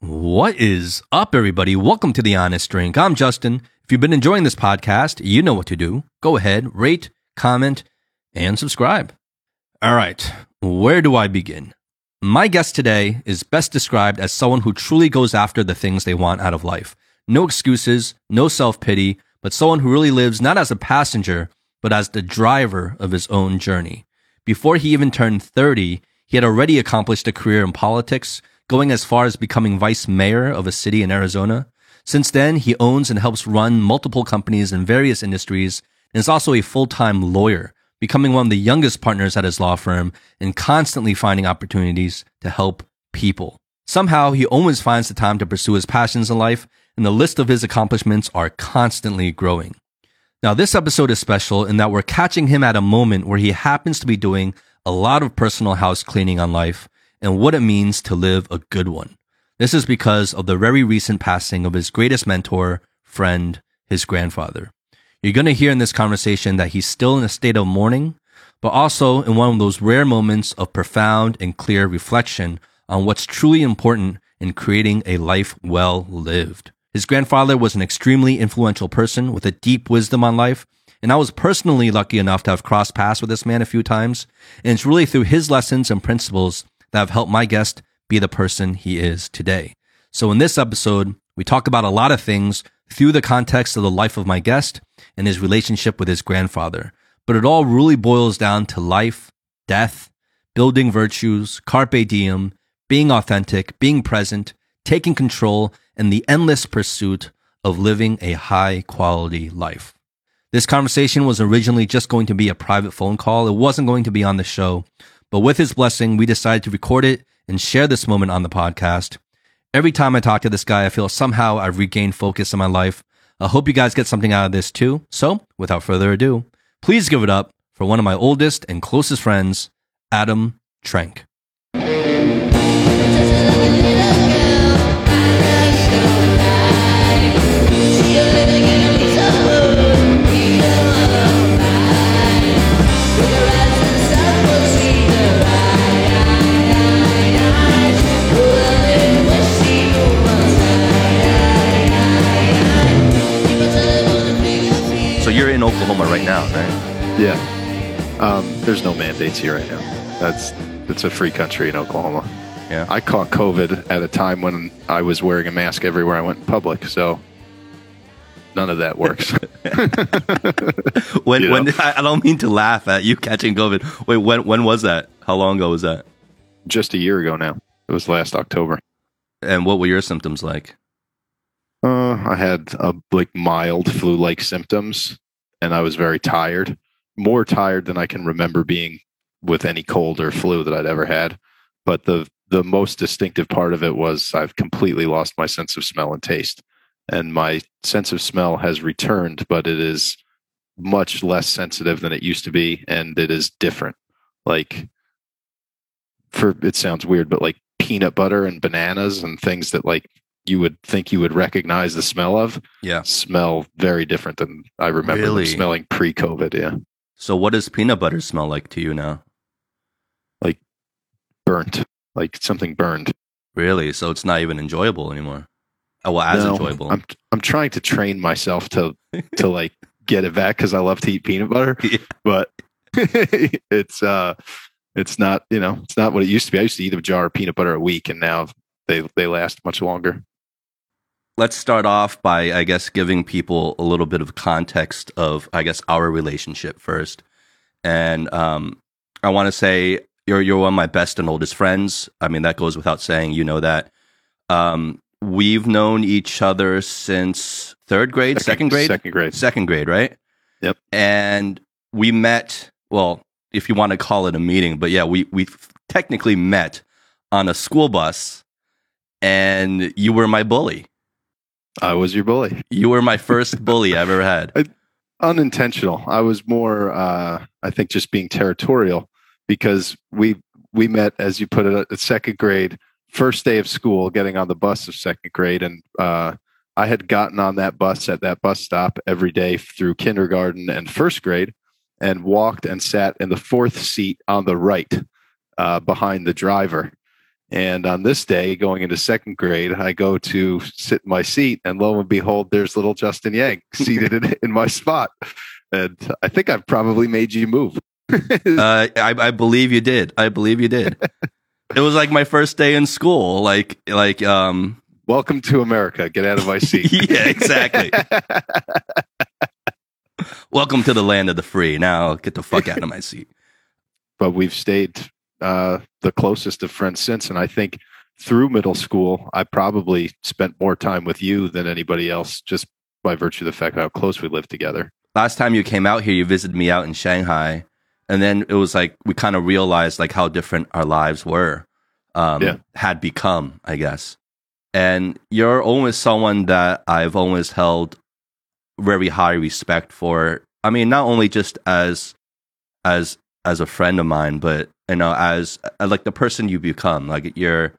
What is up, everybody? Welcome to The Honest Drink. I'm Justin. If you've been enjoying this podcast, you know what to do. Go ahead, rate, comment, and subscribe. All right, where do I begin? My guest today is best described as someone who truly goes after the things they want out of life. No excuses, no self pity, but someone who really lives not as a passenger, but as the driver of his own journey. Before he even turned 30, he had already accomplished a career in politics, going as far as becoming vice mayor of a city in Arizona. Since then, he owns and helps run multiple companies in various industries and is also a full-time lawyer, becoming one of the youngest partners at his law firm and constantly finding opportunities to help people. Somehow, he always finds the time to pursue his passions in life, and the list of his accomplishments are constantly growing. Now, this episode is special in that we're catching him at a moment where he happens to be doing a lot of personal house cleaning on life and what it means to live a good one. This is because of the very recent passing of his greatest mentor, friend, his grandfather. You're going to hear in this conversation that he's still in a state of mourning, but also in one of those rare moments of profound and clear reflection on what's truly important in creating a life well lived. His grandfather was an extremely influential person with a deep wisdom on life. And I was personally lucky enough to have crossed paths with this man a few times. And it's really through his lessons and principles that have helped my guest be the person he is today. So in this episode, we talk about a lot of things through the context of the life of my guest and his relationship with his grandfather. But it all really boils down to life, death, building virtues, carpe diem, being authentic, being present, taking control, and the endless pursuit of living a high quality life. This conversation was originally just going to be a private phone call. It wasn't going to be on the show, but with his blessing, we decided to record it and share this moment on the podcast. Every time I talk to this guy, I feel somehow I've regained focus in my life. I hope you guys get something out of this too. So without further ado, please give it up for one of my oldest and closest friends, Adam Trenk. Oklahoma right now, right? Yeah. Um, there's no mandates here right now. That's it's a free country in Oklahoma. Yeah. I caught COVID at a time when I was wearing a mask everywhere I went in public, so none of that works. when You when know? I I don't mean to laugh at you catching COVID. Wait, when when was that? How long ago was that? Just a year ago now. It was last October. And what were your symptoms like? Uh, I had a like mild flu-like symptoms, and I was very tired, more tired than I can remember being with any cold or flu that I'd ever had. But the the most distinctive part of it was I've completely lost my sense of smell and taste, and my sense of smell has returned, but it is much less sensitive than it used to be, and it is different. Like, for it sounds weird, but like peanut butter and bananas and things that like you would think you would recognize the smell of Yeah. smell very different than I remember Really? smelling pre-COVID. Yeah, So what does peanut butter smell like to you now? Like burnt, like something burned. Really? So it's not even enjoyable anymore. Oh, well, as No, enjoyable. I'm I'm trying to train myself to to like get it back because I love to eat peanut butter, Yeah. but it's uh it's not you know it's not what it used to be. I used to eat a jar of peanut butter a week, and now they they last much longer. Let's start off by, I guess, giving people a little bit of context of, I guess, our relationship first. And um, I want to say you're you're one of my best and oldest friends. I mean, that goes without saying. You know that. Um, we've known each other since third grade, second, grade, second grade. second grade, right? Yep. And we met. Well, if you want to call it a meeting, but yeah, we we technically met on a school bus, and you were my bully. I was your bully. You were my first bully I've ever had. unintentional. I was more, uh, I think, just being territorial because we we met, as you put it, at second grade, first day of school, getting on the bus of second grade, and uh, I had gotten on that bus at that bus stop every day through kindergarten and first grade, and walked and sat in the fourth seat on the right, uh, behind the driver. And on this day, going into second grade, I go to sit in my seat, and lo and behold, there's little Justin Yang seated in, in my spot. And I think I've probably made you move. uh, I, I believe you did. I believe you did. it was like my first day in school. Like, like, um, welcome to America. Get out of my seat. yeah, exactly. welcome to the land of the free. Now get the fuck out of my seat. But we've stayed uh, the closest of friends since, and I think through middle school, I probably spent more time with you than anybody else, just by virtue of the fact how close we lived together. Last time you came out here, you visited me out in Shanghai, and then it was like we kind of realized like how different our lives were, um, yeah. had become, I guess. And you're always someone that I've always held very high respect for. I mean, not only just as as as a friend of mine, but you know, as uh, like the person you become, like your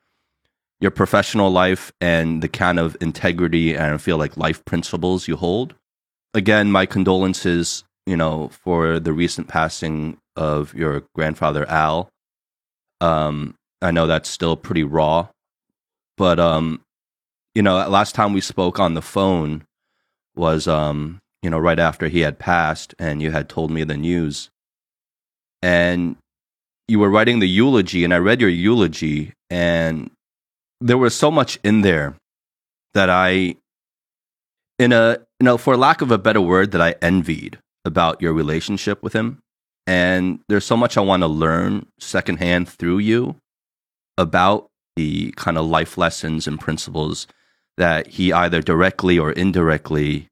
your professional life and the kind of integrity and I feel like life principles you hold. Again, my condolences, you know, for the recent passing of your grandfather Al. Um, I know that's still pretty raw, but um, you know, last time we spoke on the phone was um, you know, right after he had passed, and you had told me the news, and you were writing the eulogy, and I read your eulogy, and there was so much in there that I, in a, you know, for lack of a better word, that I envied about your relationship with him. And there's so much I want to learn secondhand through you about the kind of life lessons and principles that he either directly or indirectly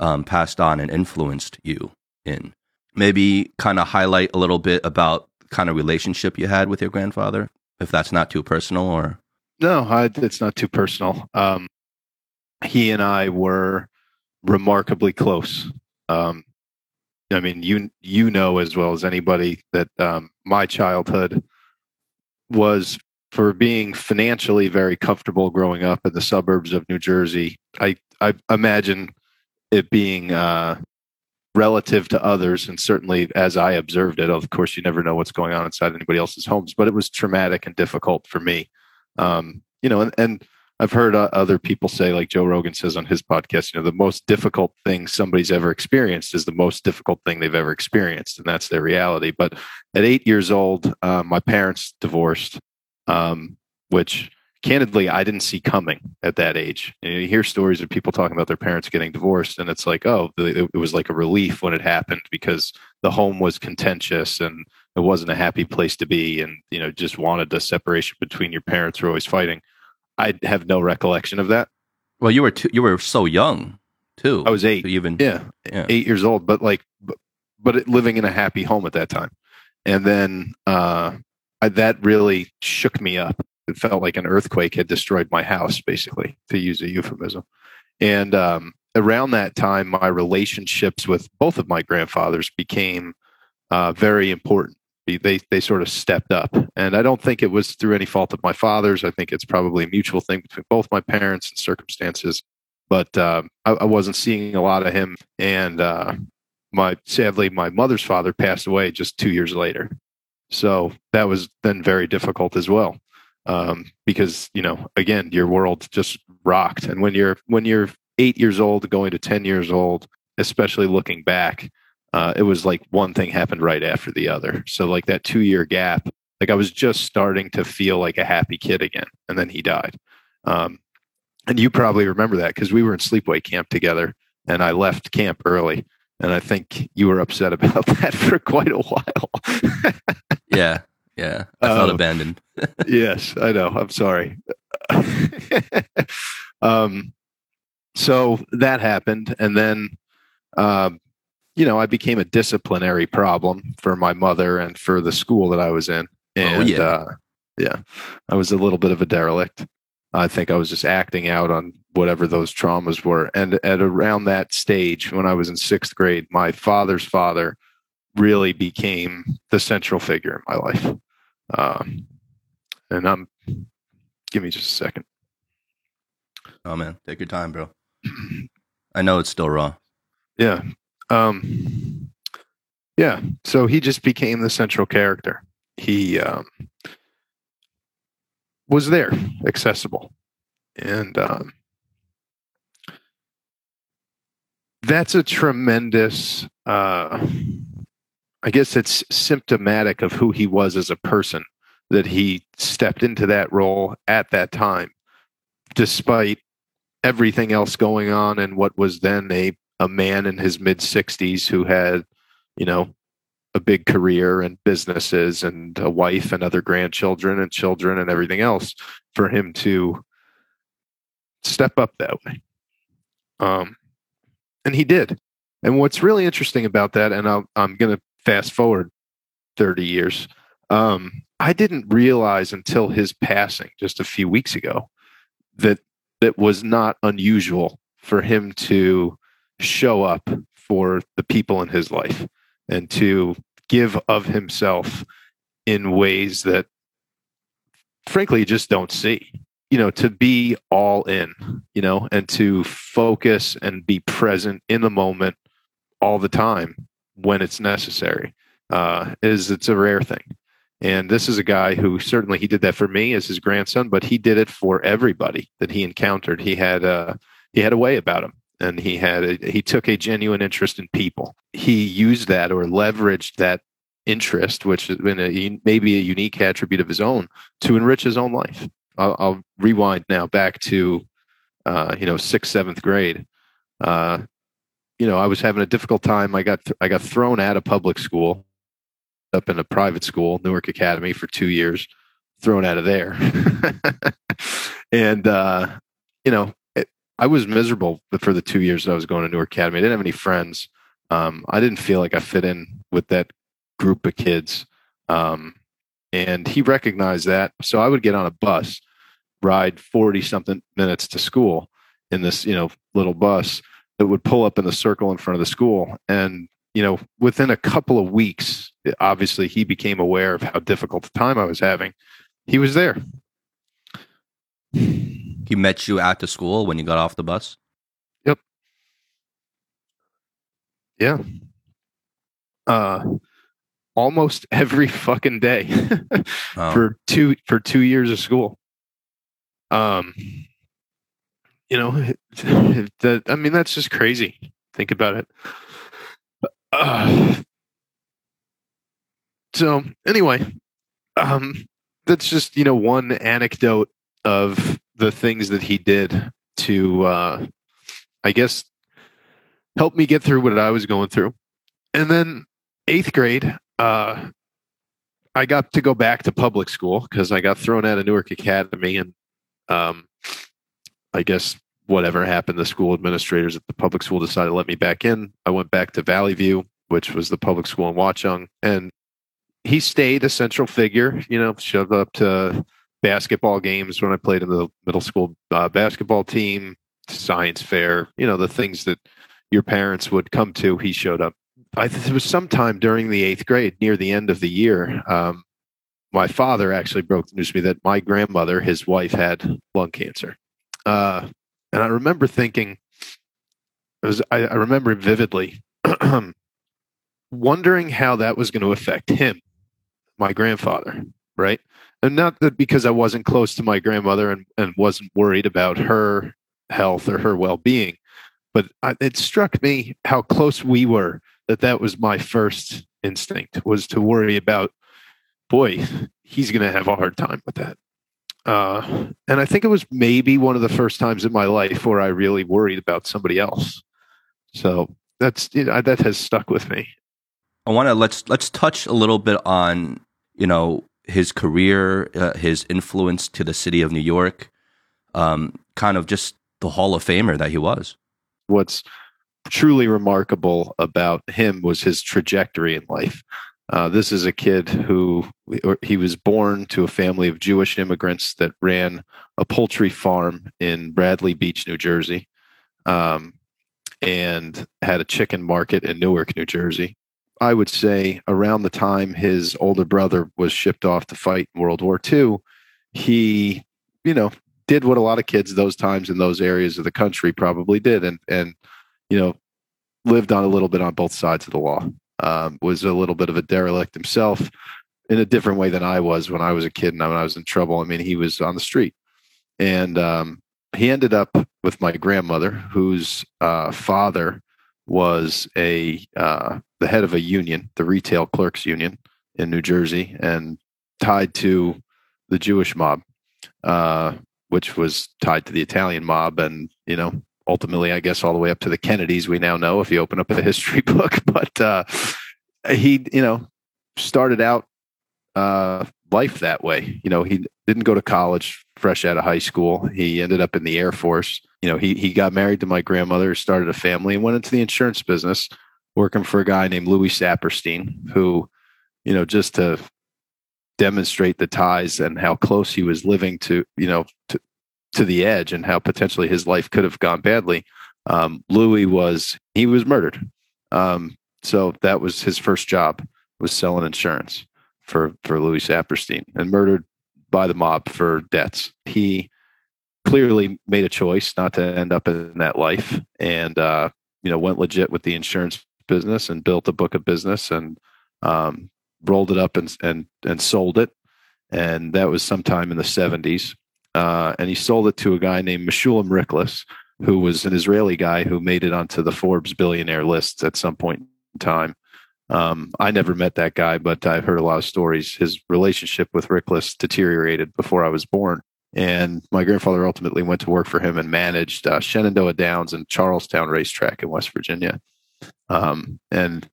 um, passed on and influenced you in. Maybe kind of highlight a little bit about kind of relationship you had with your grandfather, if that's not too personal or. No, I, it's not too personal. Um, he and I were remarkably close. Um, I mean, you you know as well as anybody that um, my childhood was for being financially very comfortable growing up in the suburbs of New Jersey. I I imagine it being uh, relative to others and certainly as i observed it of course you never know what's going on inside anybody else's homes but it was traumatic and difficult for me. Um, you know and, and i've heard uh, other people say like joe rogan says on his podcast you know the most difficult thing somebody's ever experienced is the most difficult thing they've ever experienced and that's their reality. But at eight years old uh, my parents divorced um, which candidly I didn't see coming at that age. You, know, you, hear stories of people talking about their parents getting divorced, and it's like, oh, it, was like a relief when it happened because the home was contentious and it wasn't a happy place to be, and you know, just wanted the separation between your parents who were always fighting. I have no recollection of that. Well, you were too, you were so young too. I was eight, even yeah, yeah, eight years old, but like, but, but living in a happy home at that time, and then uh, I, that really shook me up it felt like an earthquake had destroyed my house, basically, to use a euphemism. And um, around that time, my relationships with both of my grandfathers became uh, very important. They they sort of stepped up, and I don't think it was through any fault of my father's. I think it's probably a mutual thing between both my parents and circumstances. But um, I, I, wasn't seeing a lot of him, and uh, my sadly, my mother's father passed away just two years later. So that was then very difficult as well um, because you know again your world just rocked. And when you're when you're eight years old going to 10 years old especially looking back uh, it was like one thing happened right after the other. So like that two year gap like i was just starting to feel like a happy kid again and then he died. Um, and you probably remember that because we were in sleepaway camp together and i left camp early and i think you were upset about that for quite a while. Yeah yeah, I felt um, abandoned. yes, I know. I'm sorry. um, so that happened, and then, um, you know, I became a disciplinary problem for my mother and for the school that I was in. Oh, and, oh yeah, uh, yeah, I was a little bit of a derelict. I think I was just acting out on whatever those traumas were. And at around that stage, when I was in sixth grade, my father's father really became the central figure in my life. Um, and I'm, give me just a second. Oh man, take your time, bro. I know it's still raw. Yeah. Um, yeah. So he just became the central character. He, um, was there, accessible, and um, that's a tremendous. Uh, I guess it's symptomatic of who he was as a person that he stepped into that role at that time, despite everything else going on and what was then a a man in his mid 60s who had, you know, a big career and businesses and a wife and other grandchildren and children and everything else for him to step up that way. Um, and he did. And what's really interesting about that, and i am going to fast forward 30 years, um, I didn't realize until his passing just a few weeks ago that it was not unusual for him to show up for the people in his life and to give of himself in ways that frankly you just don't see you know to be all in you know and to focus and be present in the moment all the time when it's necessary uh, is it's a rare thing and this is a guy who certainly he did that for me as his grandson but he did it for everybody that he encountered he had a he had a way about him and he had a, he took a genuine interest in people. He used that or leveraged that interest, which has been a, maybe a unique attribute of his own, to enrich his own life. I'll, I'll rewind now back to uh, you know sixth seventh grade. Uh, you know, I was having a difficult time. I got th- I got thrown out of public school, up in a private school, Newark Academy, for two years. Thrown out of there, and uh, you know, I was miserable for the two years that I was going to Newark Academy. I didn't have any friends. Um, I didn't feel like I fit in with that group of kids. Um, and he recognized that. So I would get on a bus, ride 40 something minutes to school in this, you know, little bus that would pull up in the circle in front of the school. And, you know, within a couple of weeks, obviously he became aware of how difficult the time I was having. He was there. He met you at the school when you got off the bus? Yep. Yeah. Uh almost every fucking day oh. for two for 2 years of school. Um you know, that I mean that's just crazy. Think about it. Uh, so anyway, um that's just, you know, one anecdote of the things that he did to, uh, I guess, help me get through what I was going through. And then eighth grade, uh, I got to go back to public school because I got thrown out of Newark Academy, and um, I guess whatever happened, the school administrators at the public school decided to let me back in. I went back to Valley View, which was the public school in Watchung, and he stayed a central figure. You know, showed up to basketball games when I played in the middle school uh, basketball team, science fair, you know, the things that your parents would come to. He showed up. I th- it was sometime during the eighth grade, near the end of the year. Um, my father actually broke the news to me that my grandmother, his wife, had lung cancer. Uh, and I remember thinking, it was, I, I remember vividly wondering how that was going to affect him, my grandfather, right? and not that because I wasn't close to my grandmother and, and wasn't worried about her health or her well being, but I, it struck me how close we were that that was my first instinct was to worry about, boy, he's going to have a hard time with that. Uh, and I think it was maybe one of the first times in my life where I really worried about somebody else. So that's you know, that has stuck with me. I want to let's let's touch a little bit on you know his career, uh, his influence to the city of New York, um, kind of just the Hall of Famer that he was. What's truly remarkable about him was his trajectory in life. Uh, this is a kid who he was born to a family of Jewish immigrants that ran a poultry farm in Bradley Beach, New Jersey, um, and had a chicken market in Newark, New Jersey. I would say around the time his older brother was shipped off to fight in World War II, he, you know, did what a lot of kids those times in those areas of the country probably did, and and you know, lived on a little bit on both sides of the law. Um, was a little bit of a derelict himself, in a different way than I was when I was a kid and when I was in trouble. I mean, he was on the street, and um, he ended up with my grandmother, whose uh, father was a uh, the head of a union, the retail clerks union in New Jersey, and tied to the Jewish mob, uh, which was tied to the Italian mob, and you know ultimately, I guess, all the way up to the Kennedys. We now know if you open up a history book, but uh, he, you know, started out uh, life that way. You know, he didn't go to college fresh out of high school. He ended up in the Air Force. You know, he he got married to my grandmother, started a family, and went into the insurance business, working for a guy named Louis Saperstein, who, you know, just to demonstrate the ties and how close he was living to, you know, to, to the edge and how potentially his life could have gone badly. Um, Louis was he was murdered. Um, so that was his first job was selling insurance for for Louis Saperstein and murdered by the mob for debts. He clearly made a choice not to end up in that life and uh, you know went legit with the insurance business and built a book of business and um, rolled it up and and and sold it and that was sometime in the 70s uh, and he sold it to a guy named Meshulam Riklis, who was an Israeli guy who made it onto the Forbes billionaire list at some point in time. Um, I never met that guy, but I've heard a lot of stories. His relationship with Riklis deteriorated before I was born. And my grandfather ultimately went to work for him and managed uh, Shenandoah Downs and Charlestown Racetrack in West Virginia. Um, and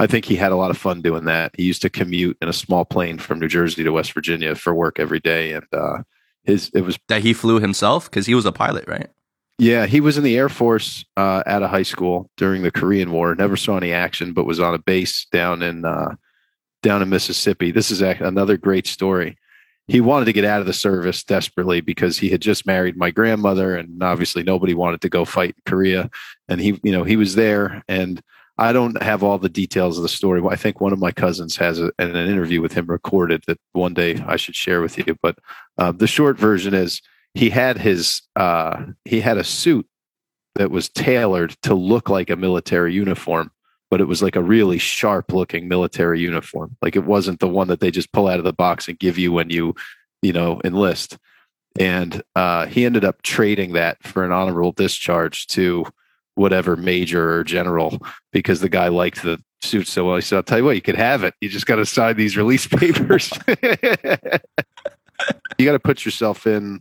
I think he had a lot of fun doing that. He used to commute in a small plane from New Jersey to West Virginia for work every day. And uh, his it was that he flew himself because he was a pilot, right? Yeah, he was in the Air Force uh, out of high school during the Korean War. Never saw any action, but was on a base down in uh, down in Mississippi. This is another great story. He wanted to get out of the service desperately because he had just married my grandmother, and obviously nobody wanted to go fight in Korea. And he, you know, he was there, and I don't have all the details of the story. I think one of my cousins has a, an interview with him recorded that one day I should share with you. But uh, the short version is he had his uh, he had a suit that was tailored to look like a military uniform, but it was like a really sharp looking military uniform. Like it wasn't the one that they just pull out of the box and give you when you you know enlist. And uh, he ended up trading that for an honorable discharge to whatever major or general because the guy liked the suit so well. He said, I'll tell you what, you could have it. You just got to sign these release papers. you got to put yourself in,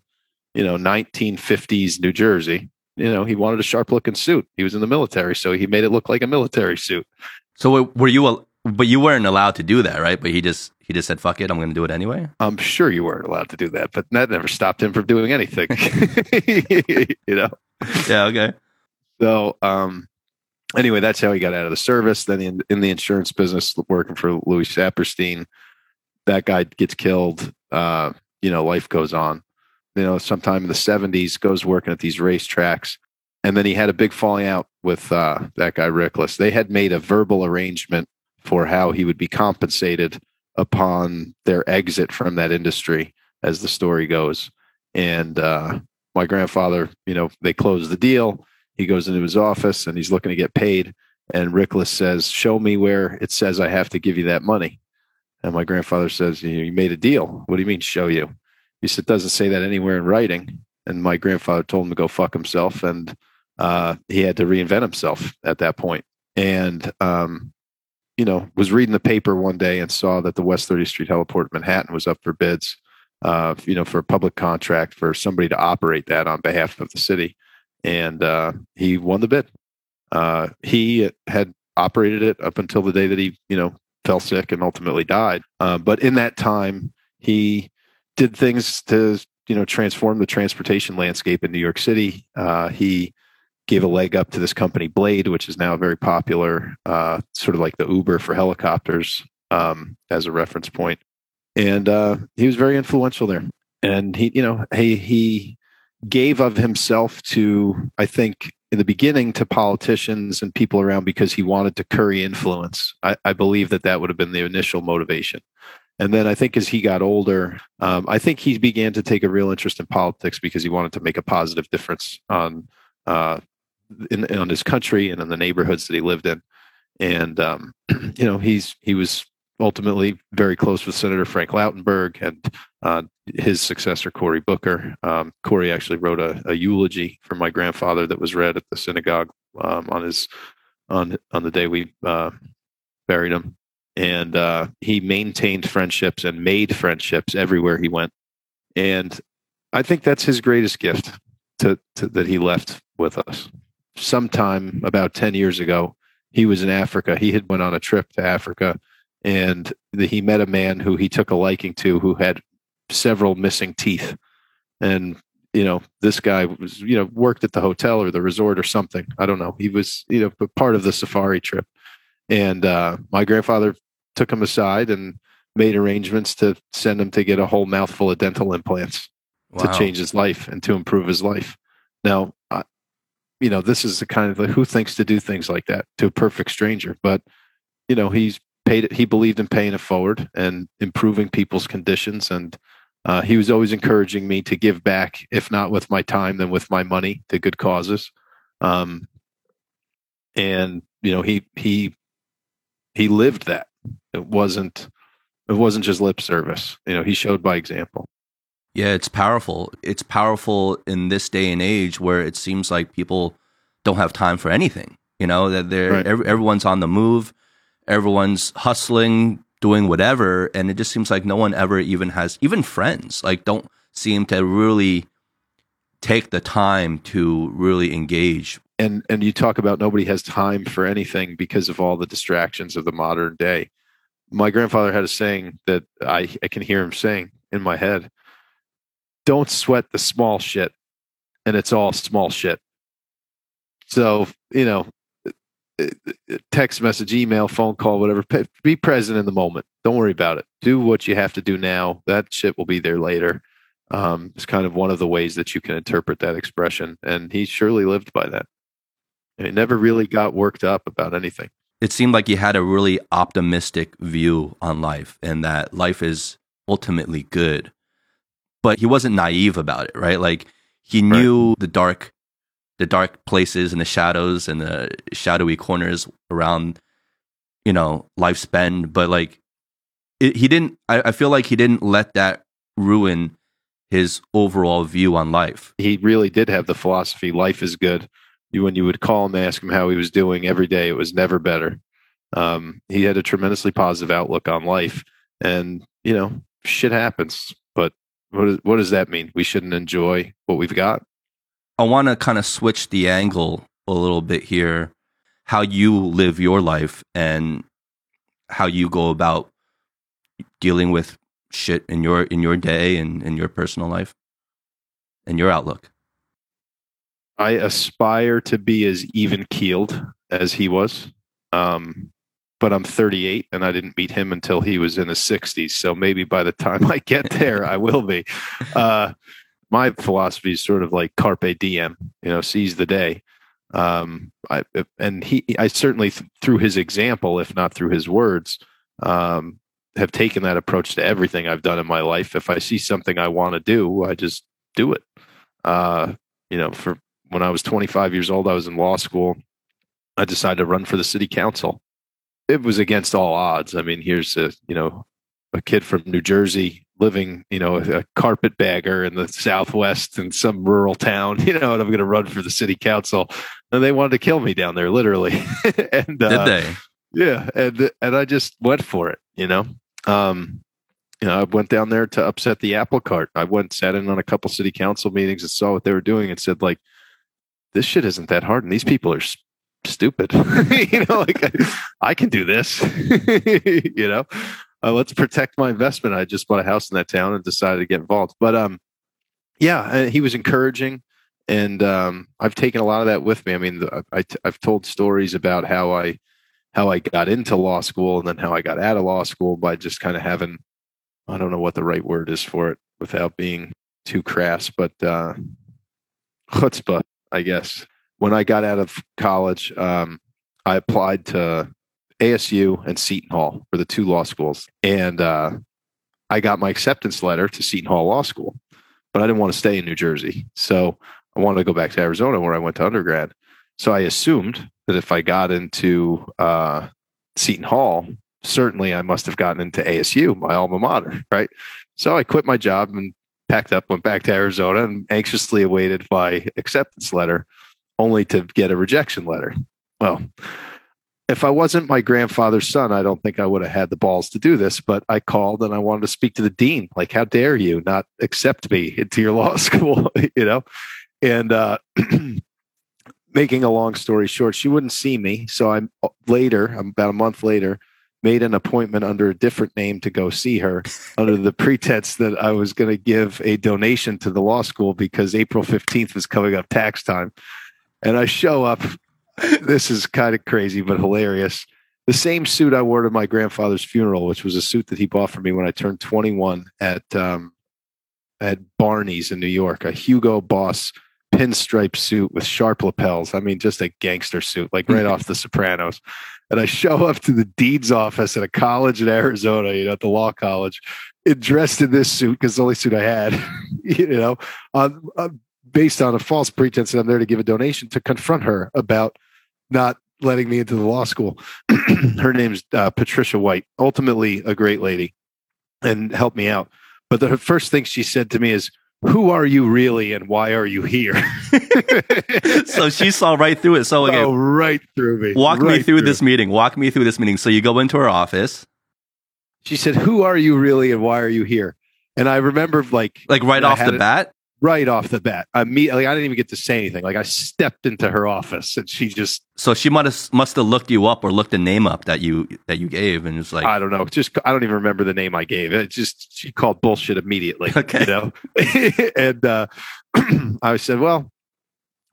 you know, 1950s New Jersey. You know, he wanted a sharp looking suit. He was in the military, so he made it look like a military suit. So were you, but you weren't allowed to do that, right? But he just, he just said, fuck it, I'm going to do it anyway. I'm sure you weren't allowed to do that, but that never stopped him from doing anything. you know? Yeah. Okay. So, um, anyway, that's how he got out of the service. Then in, in the insurance business, working for Louis Saperstein, that guy gets killed. Uh, you know, life goes on. You know, sometime in the 70s, goes working at these racetracks. And then he had a big falling out with uh, that guy, Riklis. They had made a verbal arrangement for how he would be compensated upon their exit from that industry, as the story goes. And uh, my grandfather, you know, they closed the deal he goes into his office and he's looking to get paid. And Riklis says, Show me where it says I have to give you that money. And my grandfather says, You made a deal. What do you mean, show you? He said, Doesn't say that anywhere in writing. And my grandfather told him to go fuck himself. And uh, he had to reinvent himself at that point. And, um, you know, was reading the paper one day and saw that the West 30th Street Heliport in Manhattan was up for bids, uh, you know, for a public contract for somebody to operate that on behalf of the city and uh, he won the bid. Uh, he had operated it up until the day that he, you know, fell sick and ultimately died. Uh, but in that time, he did things to, you know, transform the transportation landscape in New York City. Uh, he gave a leg up to this company, Blade, which is now very popular, uh, sort of like the Uber for helicopters, um, as a reference point. And uh, he was very influential there. And he, you know, he he gave of himself to, I think, in the beginning to politicians and people around because he wanted to curry influence. I, I believe that that would have been the initial motivation. And then I think as he got older, um, I think he began to take a real interest in politics because he wanted to make a positive difference on uh, in, on his country and in the neighborhoods that he lived in. And um, you know, he's he was ultimately very close with Senator Frank Lautenberg and uh, his successor, Cory Booker. Um, Cory actually wrote a, a, eulogy for my grandfather that was read at the synagogue um, on his on on the day we uh, buried him, and uh, he maintained friendships and made friendships everywhere he went, and I think that's his greatest gift to, to that he left with us. Sometime about ten years ago, he was in Africa. He had went on a trip to Africa, and the, he met a man who he took a liking to, who had several missing teeth, and you know this guy was you know worked at the hotel or the resort or something. I don't know. He was you know part of the safari trip, and uh, my grandfather took him aside and made arrangements to send him to get a whole mouthful of dental implants wow. to change his life and to improve his life. Now, uh, you know, this is the kind of like, who thinks to do things like that to a perfect stranger, but you know, he's paid. He believed in paying it forward and improving people's conditions. And uh, he was always encouraging me to give back, if not with my time, then with my money to good causes. Um, and you know, he he he lived that. It wasn't it wasn't just lip service. You know, he showed by example. Yeah, it's powerful. It's powerful in this day and age where it seems like people don't have time for anything. You know that they're right. every, everyone's on the move, everyone's hustling, doing whatever, and it just seems like no one ever even has even friends like don't seem to really take the time to really engage. And and you talk about nobody has time for anything because of all the distractions of the modern day. My grandfather had a saying that I, I can hear him saying in my head don't sweat the small shit and it's all small shit so you know text message email phone call whatever. Be present in the moment. Don't worry about it. Do what you have to do now. That shit will be there later. Um, it's kind of one of the ways that you can interpret that expression and he surely lived by that. And he never really got worked up about anything. It seemed like he had a really optimistic view on life and that life is ultimately good. But he wasn't naive about it, right? Like he knew right. the dark, the dark places and the shadows and the shadowy corners around, you know, lifespan. But like, it, he didn't. I, I feel like he didn't let that ruin his overall view on life. He really did have the philosophy: life is good. You, when you would call him, ask him how he was doing every day, it was never better. Um, he had a tremendously positive outlook on life, and you know, shit happens. But what, is, what does that mean? We shouldn't enjoy what we've got? I want to kind of switch the angle a little bit here. How you live your life and how you go about dealing with shit in your in your day and in your personal life and your outlook. I aspire to be as even keeled as he was. Um, but I'm 38 and I didn't meet him until he was in his 60s. So maybe by the time I get there, I will be. Uh, my philosophy is sort of like carpe diem, you know, seize the day. Um, I, and he, I certainly th- through his example, if not through his words, um, have taken that approach to everything I've done in my life. If I see something I want to do, I just do it. Uh, you know, for when I was 25 years old, I was in law school. I decided to run for the city council it was against all odds. I mean, here's a you know a kid from New Jersey living, you know, a carpetbagger in the Southwest in some rural town, you know, and I'm going to run for the city council. And they wanted to kill me down there, literally. and did uh, they? Yeah, and and I just went for it, you know. Um, you know, I went down there to upset the apple cart. I went sat in on a couple city council meetings and saw what they were doing and said like, this shit isn't that hard, and these people are stupid. you know, like I, I, can do this. you know, uh, let's protect my investment. I just bought a house in that town and decided to get involved. But um, yeah, uh, he was encouraging, and um, I've taken a lot of that with me. I mean, I, I've told stories about how I how I got into law school and then how I got out of law school by just kind of having I don't know what the right word is for it without being too crass, but uh, chutzpah, I guess when I got out of college, um, I applied to ASU and Seton Hall for the two law schools, and uh, I got my acceptance letter to Seton Hall Law School, but I didn't want to stay in New Jersey, so I wanted to go back to Arizona where I went to undergrad. So I assumed that if I got into uh, Seton Hall, certainly I must have gotten into ASU, my alma mater, right? So I quit my job and packed up, went back to Arizona, and anxiously awaited my acceptance letter, only to get a rejection letter. Well, if I wasn't my grandfather's son, I don't think I would have had the balls to do this. But I called and I wanted to speak to the dean. Like, how dare you not accept me into your law school? you know, and uh, making a long story short, she wouldn't see me. So I'm later, about a month later, made an appointment under a different name to go see her under the pretense that I was going to give a donation to the law school because April 15th was coming up tax time. And I show up. This is kind of crazy, but hilarious. The same suit I wore to my grandfather's funeral, which was a suit that he bought for me when I turned 21 at um, at Barney's in New York, a Hugo Boss pinstripe suit with sharp lapels. I mean, just a gangster suit, like right off The Sopranos. And I show up to the dean's office at a college in Arizona, you know, at the law college, dressed in this suit because the only suit I had, you know, on, on, based on a false pretense that I'm there to give a donation to confront her about not letting me into the law school. her name's uh, Patricia White, ultimately a great lady and helped me out. But the first thing she said to me is, who are you really and why are you here? so she saw right through it. So okay, oh, right through me. Walk right me through, through, this meeting. Walk me through this meeting. So you go into her office. She said, "Who are you really and why are you here?" And I remember like like right off the it, bat right off the bat. I mean, like, I didn't even get to say anything. Like I stepped into her office and she just. So she must have must have looked you up or looked the name up that you that you gave and was like, I don't know. Just I don't even remember the name I gave. It just she called bullshit immediately. Okay, you know. and uh, I said, well.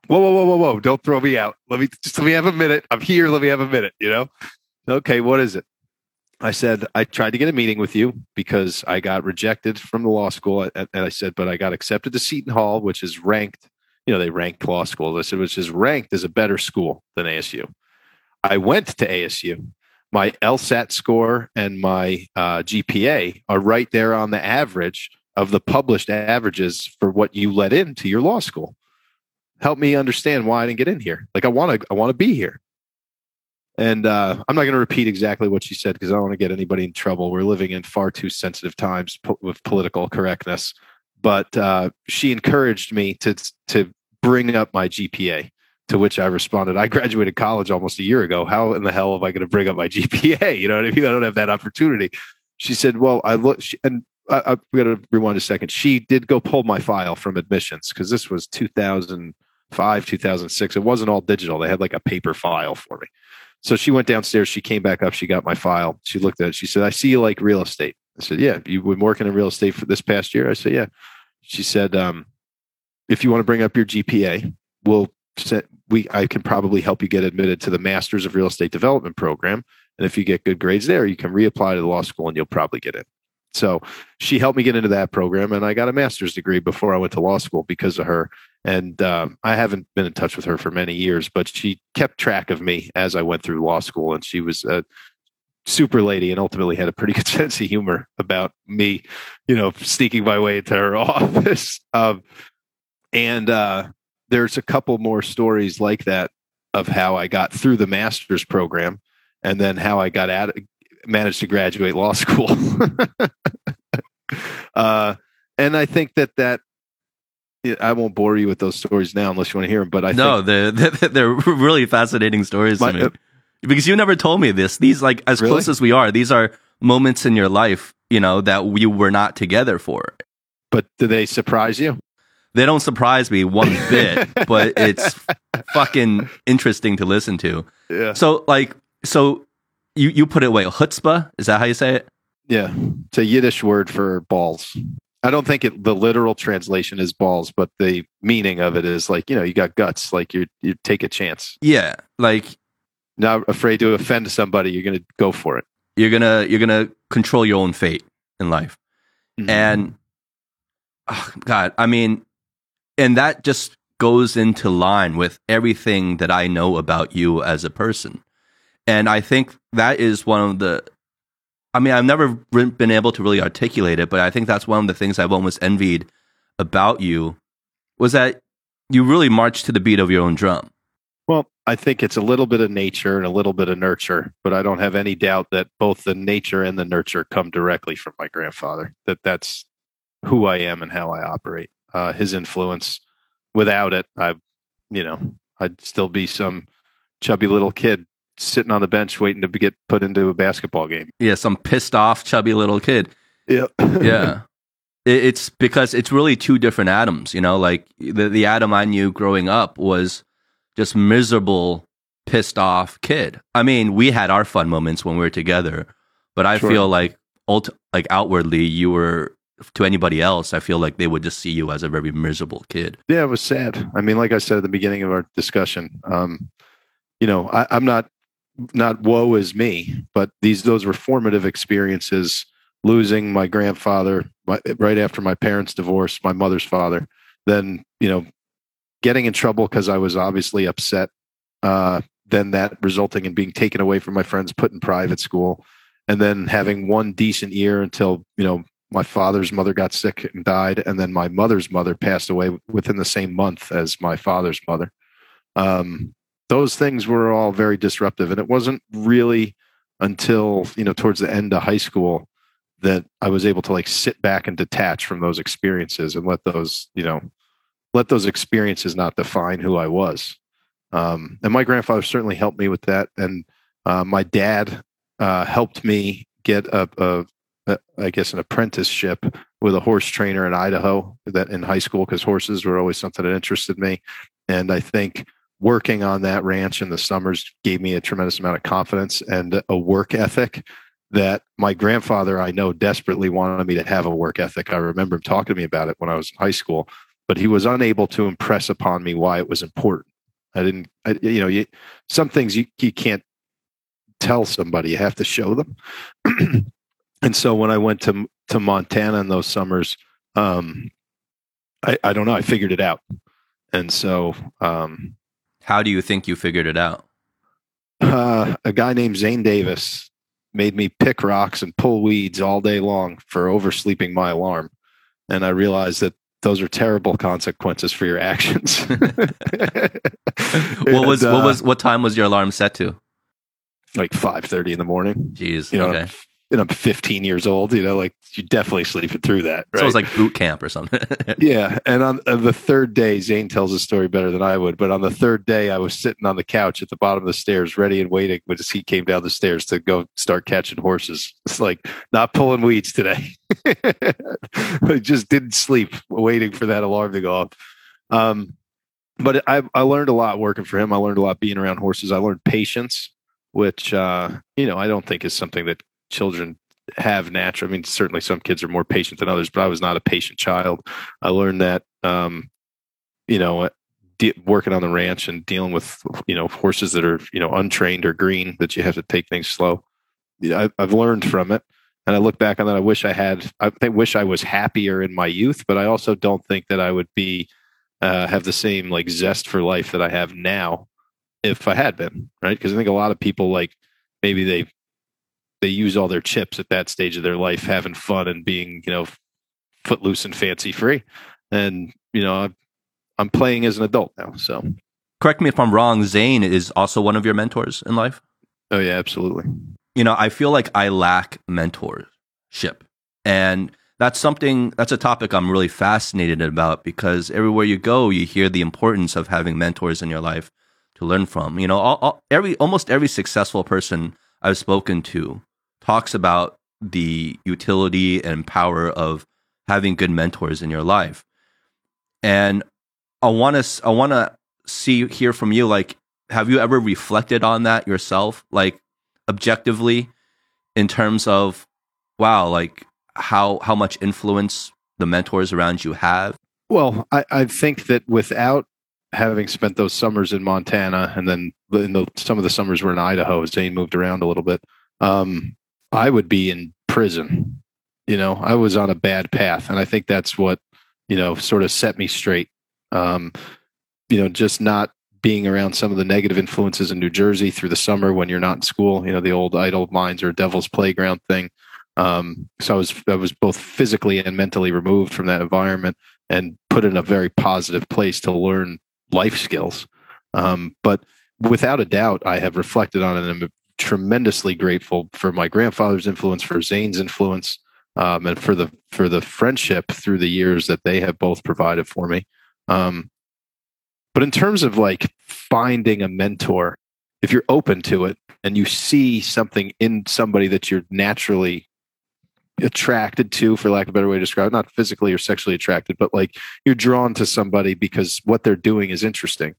Whoa, whoa, whoa, whoa, whoa! Don't throw me out. Let me just let me have a minute. I'm here. Let me have a minute. You know. Okay, what is it? I said, I tried to get a meeting with you because I got rejected from the law school. And I said, but I got accepted to Seton Hall, which is ranked, you know, they ranked law school. I said, which is ranked as a better school than ASU. I went to ASU. My LSAT score and my uh, GPA are right there on the average of the published averages for what you let into your law school. Help me understand why I didn't get in here. Like I want to, I want to be here. And uh, I'm not going to repeat exactly what she said because I don't want to get anybody in trouble. We're living in far too sensitive times po- with political correctness. But uh, she encouraged me to to bring up my GPA. To which I responded, "I graduated college almost a year ago. How in the hell am I going to bring up my GPA? You know what I mean? I don't have that opportunity." She said, "Well, I look," and I, I got to rewind a second. She did go pull my file from admissions because this was 2005, 2006. It wasn't all digital. They had like a paper file for me. So she went downstairs. She came back up. She got my file. She looked at it. She said, I see you like real estate. I said, Yeah. You've been working in real estate for this past year? I said, Yeah. She said, um, If you want to bring up your GPA, we'll set, we, I can probably help you get admitted to the Masters of Real Estate Development program. And if you get good grades there, you can reapply to the law school and you'll probably get in. So she helped me get into that program, and I got a master's degree before I went to law school because of her. And um, I haven't been in touch with her for many years, but she kept track of me as I went through law school, and she was a super lady and ultimately had a pretty good sense of humor about me, you know, sneaking my way into her office. Um, and uh, there's a couple more stories like that of how I got through the master's program and then how I got at managed to graduate law school. uh, and I think that that I won't bore you with those stories now unless you want to hear them. But I no, they're they're really fascinating stories my, to me uh, because you never told me this. These like as really? close as we are, these are moments in your life, you know, that we were not together for. But do they surprise you? They don't surprise me one bit, but it's fucking interesting to listen to. Yeah. So like, so you you put it away. Chutzpah is that how you say it? Yeah, it's a Yiddish word for balls. I don't think it, the literal translation is balls, but the meaning of it is like you know you got guts, like you you take a chance. Yeah, like not afraid to offend somebody, you're gonna go for it. You're gonna you're gonna control your own fate in life, mm-hmm. and oh, God, I mean, and that just goes into line with everything that I know about you as a person. And I think that is one of the, I mean, I've never been able to really articulate it, but I think that's one of the things I've almost envied about you was that you really march to the beat of your own drum. Well, I think it's a little bit of nature and a little bit of nurture, but I don't have any doubt that both the nature and the nurture come directly from my grandfather. That that's who I am and how I operate. Uh, his influence, without it, I, you know, I'd still be some chubby little kid sitting on the bench waiting to get put into a basketball game. Yeah, some pissed off chubby little kid. Yeah, yeah. It, it's because it's really two different Adams. You know, like the the Adam I knew growing up was just miserable, pissed off kid. I mean, we had our fun moments when we were together, but I Sure. feel like ult- like outwardly you were to anybody else, I feel like they would just see you as a very miserable kid. Yeah, it was sad. I mean, like I said at the beginning of our discussion, um, you know, I, I'm not not woe is me, but these those were formative experiences. Losing my grandfather my, right after my parents' divorce, my mother's father, then you know, getting in trouble because I was obviously upset. Uh, then that resulting in being taken away from my friends, put in private school, and then having one decent year until you know my father's mother got sick and died, and then my mother's mother passed away within the same month as my father's mother. Um, those things were all very disruptive, and it wasn't really until you know towards the end of high school that I was able to like sit back and detach from those experiences and let those you know let those experiences not define who I was. Um, and my grandfather certainly helped me with that, and uh, my dad uh, helped me get a, a, a, I guess, an apprenticeship with a horse trainer in Idaho that in high school because horses were always something that interested me, and I think working on that ranch in the summers gave me a tremendous amount of confidence and a work ethic that my grandfather I know desperately wanted me to have a work ethic. I remember him talking to me about it when I was in high school, but he was unable to impress upon me why it was important. I didn't, I, you know, you, some things you, you can't tell somebody, you have to show them. and so when I went to, to Montana in those summers, um, I, I don't know, I figured it out. And so, um, How do you think you figured it out? uh, a guy named Zane Davis made me pick rocks and pull weeds all day long for oversleeping my alarm. And I realized that those are terrible consequences for your actions. what was And, what uh, was what time was your alarm set to? like five thirty in the morning? Jeez. You know, okay. And I'm 15 years old. You know, like you definitely sleep it through that. Right? So it was like boot camp or something. Yeah, and on, on the third day, Zane tells the story better than I would. But on the third day, I was sitting on the couch at the bottom of the stairs, ready and waiting as he came down the stairs to go start catching horses. It's like not pulling weeds today. I just didn't sleep, waiting for that alarm to go off. Um, but I, I learned a lot working for him. I learned a lot being around horses. I learned patience, which uh, you know I don't think is something that children have natural. I mean, certainly some kids are more patient than others, but I was not a patient child. I learned that, um, you know, de- working on the ranch and dealing with, you know, horses that are, you know, untrained or green, that you have to take things slow. I, I've learned from it. And I look back on that. I wish I had, I wish I was happier in my youth, but I also don't think that I would be, uh, have the same like zest for life that I have now if I had been, right? Because I think a lot of people like maybe they they use all their chips at that stage of their life, having fun and being, you know, footloose and fancy free. And you know, I'm, playing as an adult now. So, Correct me if I'm wrong. Zane is also one of your mentors in life. oh yeah, absolutely. you know, I feel like I lack mentorship. And that's something, that's a topic I'm really fascinated about because everywhere you go, you hear the importance of having mentors in your life to learn from. You know, all, all, every, almost every successful person I've spoken to talks about the utility and power of having good mentors in your life. And I want to, I want to see, hear from you, like, have you ever reflected on that yourself? Like, objectively in terms of wow like how how much influence the mentors around you have Well, I, I think that without having spent those summers in Montana and then in the, some of the summers were in Idaho, as Zane moved around a little bit. Um, I would be in prison. You know, I was on a bad path, and I think that's what you know sort of set me straight. Um, you know, just not being around some of the negative influences in New Jersey through the summer when you're not in school. You know, the old idle minds or devil's playground thing. Um, so I was I was both physically and mentally removed from that environment and put in a very positive place to learn life skills. Um, but without a doubt, I have reflected on it and tremendously grateful for my grandfather's influence, for Zane's influence, um, and for the for the friendship through the years that they have both provided for me. Um, but in terms of like finding a mentor, if you're open to it and you see something in somebody that you're naturally attracted to, for lack of a better way to describe it, not physically or sexually attracted, but like you're drawn to somebody because what they're doing is interesting.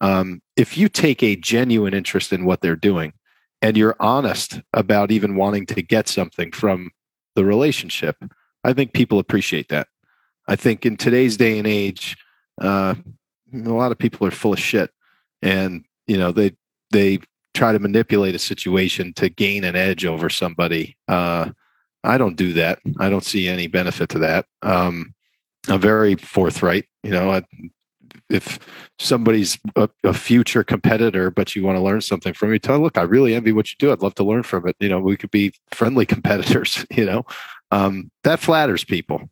Um, if you take a genuine interest in what they're doing and you're honest about even wanting to get something from the relationship, I think people appreciate that. I think in today's day and age, uh, a lot of people are full of shit, and you know they they try to manipulate a situation to gain an edge over somebody. Uh, I don't do that. I don't see any benefit to that. Um, I'm very forthright. You know, I, if somebody's a, a, future competitor, but you want to learn something from you, tell them, look, I really envy what you do. I'd love to learn from it. You know, we could be friendly competitors. You know, um, that flatters people.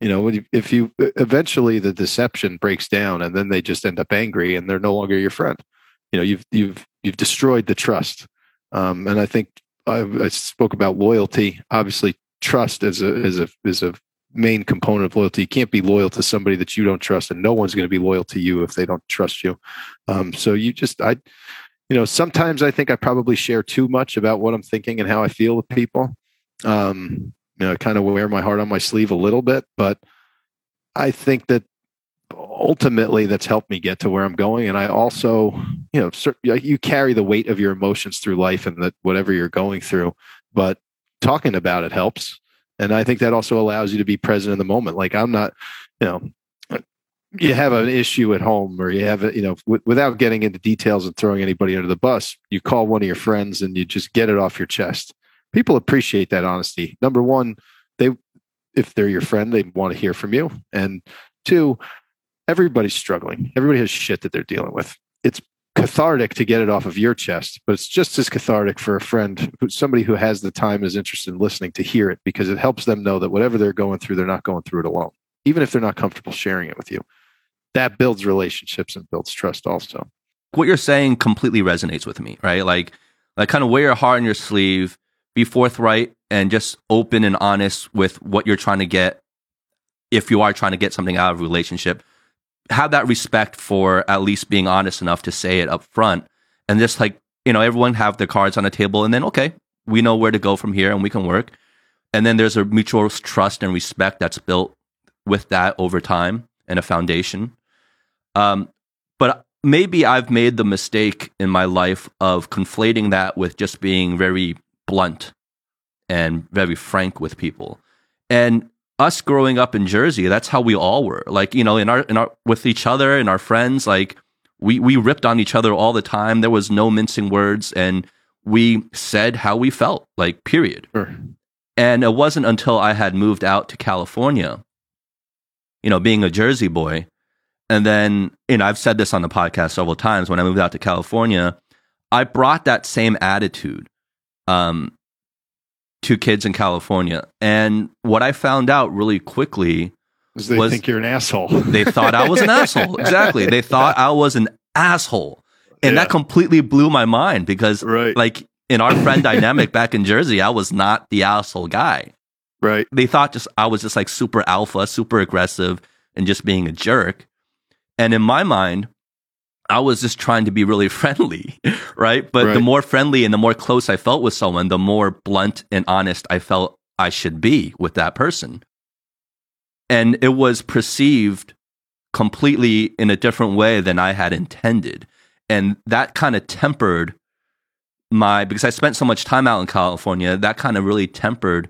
You know, if you eventually the deception breaks down, and then they just end up angry, and they're no longer your friend. You know, you've you've you've destroyed the trust. Um, and I think I, I spoke about loyalty. Obviously, trust is a is a is a main component of loyalty. You can't be loyal to somebody that you don't trust, and no one's going to be loyal to you if they don't trust you. Um, so you just, I, you know, sometimes I think I probably share too much about what I'm thinking and how I feel with people. Um, you know, kind of wear my heart on my sleeve a little bit, but I think that ultimately that's helped me get to where I'm going. And I also, you know, you carry the weight of your emotions through life and that whatever you're going through, but talking about it helps. And I think that also allows you to be present in the moment. Like I'm not, you know, you have an issue at home or you have it, you know, w- without getting into details and throwing anybody under the bus, you call one of your friends and you just get it off your chest. People appreciate that honesty. Number one, they, if they're your friend, they want to hear from you. And two, everybody's struggling. Everybody has shit that they're dealing with. It's cathartic to get it off of your chest, but it's just as cathartic for a friend, somebody who has the time is interested in listening to hear it because it helps them know that whatever they're going through, they're not going through it alone, even if they're not comfortable sharing it with you. That builds relationships and builds trust also. What you're saying completely resonates with me, right? Like, like kind of wear your heart on your sleeve, be forthright and just open and honest with what you're trying to get if you are trying to get something out of a relationship have that respect for at least being honest enough to say it up front. And just like you know everyone have their cards on the table and then okay we know where to go from here and we can work. And then there's a mutual trust and respect that's built with that over time and a foundation. Um, but maybe i've made the mistake in my life of conflating that with just being very blunt and very frank with people. And us growing up in Jersey, that's how we all were. Like, you know, in our in our with each other and our friends, like we we ripped on each other all the time. There was no mincing words and we said how we felt, like period. Sure. And it wasn't until I had moved out to California, you know, being a Jersey boy, and then, you know, I've said this on the podcast several times when I moved out to California, I brought that same attitude um, to kids in California. And what I found out really quickly they was they think you're an asshole. they thought I was an asshole. Exactly. They thought I was an asshole. And yeah. that completely blew my mind because right. like in our friend dynamic back in Jersey, I was not the asshole guy. Right. They thought just I was just like super alpha, super aggressive and just being a jerk. And in my mind, I was just trying to be really friendly, right? But right. the more friendly and the more close I felt with someone, the more blunt and honest I felt I should be with that person. And it was perceived completely in a different way than I had intended. And that kind of tempered my, because I spent so much time out in California, that kind of really tempered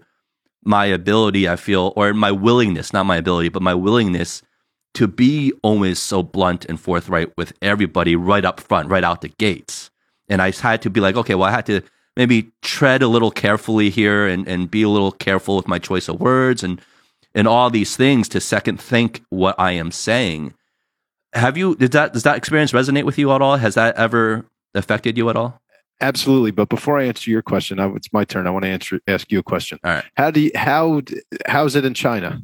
my ability, I feel, or my willingness, not my ability, but my willingness to be always so blunt and forthright with everybody right up front, right out the gates. And I had to be like, okay, well, I had to maybe tread a little carefully here and, and be a little careful with my choice of words and and all these things to second think what I am saying. Have you did that does that experience resonate with you at all? Has that ever affected you at all? Absolutely. But before I answer your question, it's my turn. I want to answer ask you a question. All right. How do you, how how's it in China?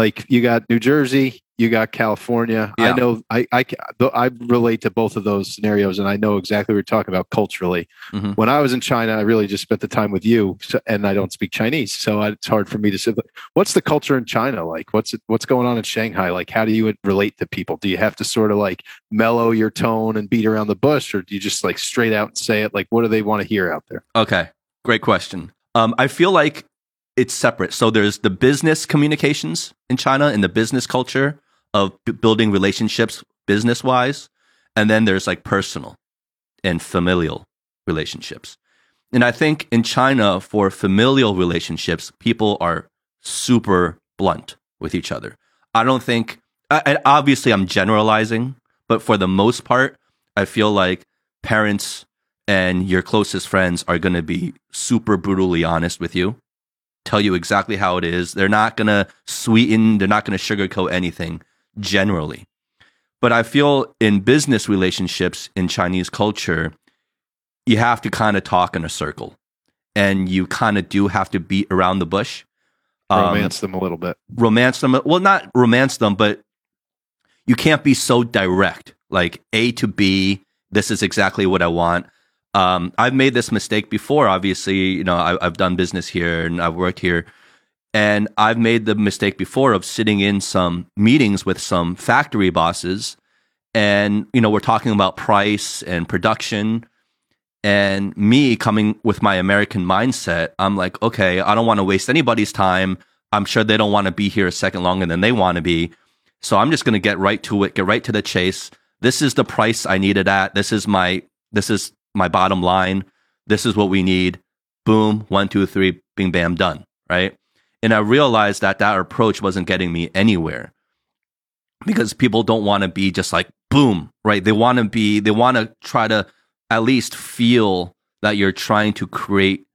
Like you got New Jersey, you got California. Yeah. I know I, I I relate to both of those scenarios, and I know exactly what you're talking about culturally. Mhm. When I was in China, I really just spent the time with you, so, and I don't speak Chinese, so I, it's hard for me to say. What's the culture in China like? What's it, what's going on in Shanghai? Like, how do you relate to people? Do you have to sort of like mellow your tone and beat around the bush, or do you just like straight out and say it? Like, what do they want to hear out there? Okay, great question. Um, I feel like it's separate. So there's the business communications in China and the business culture of b- building relationships business wise, and then there's like personal and familial relationships. And I think in China, for familial relationships, people are super blunt with each other. I don't think, I, I- obviously, I'm generalizing, but for the most part, I feel like parents and your closest friends are going to be super brutally honest with you, tell you exactly how it is. They're not going to sweeten, they're not going to sugarcoat anything generally. But I feel in business relationships in Chinese culture, you have to kind of talk in a circle and you kind of do have to beat around the bush. Um, Romance them a little bit. romance them. Well, not romance them, but you can't be so direct. Like A to B, this is exactly what I want. Um, I've made this mistake before. Obviously, you know, I, I've done business here and I've worked here, and I've made the mistake before of sitting in some meetings with some factory bosses, and you know, we're talking about price and production. And me coming with my American mindset, I'm like, okay, I don't want to waste anybody's time. I'm sure they don't want to be here a second longer than they want to be. So I'm just going to get right to it, get right to the chase. This is the price I need it at. This is my this is my bottom line. This is what we need. Boom, one, two, three, bing, bam, done. Right. And I realized that that approach wasn't getting me anywhere because people don't want to be just like boom, right? They want to be, they want to try to at least feel that you're trying to create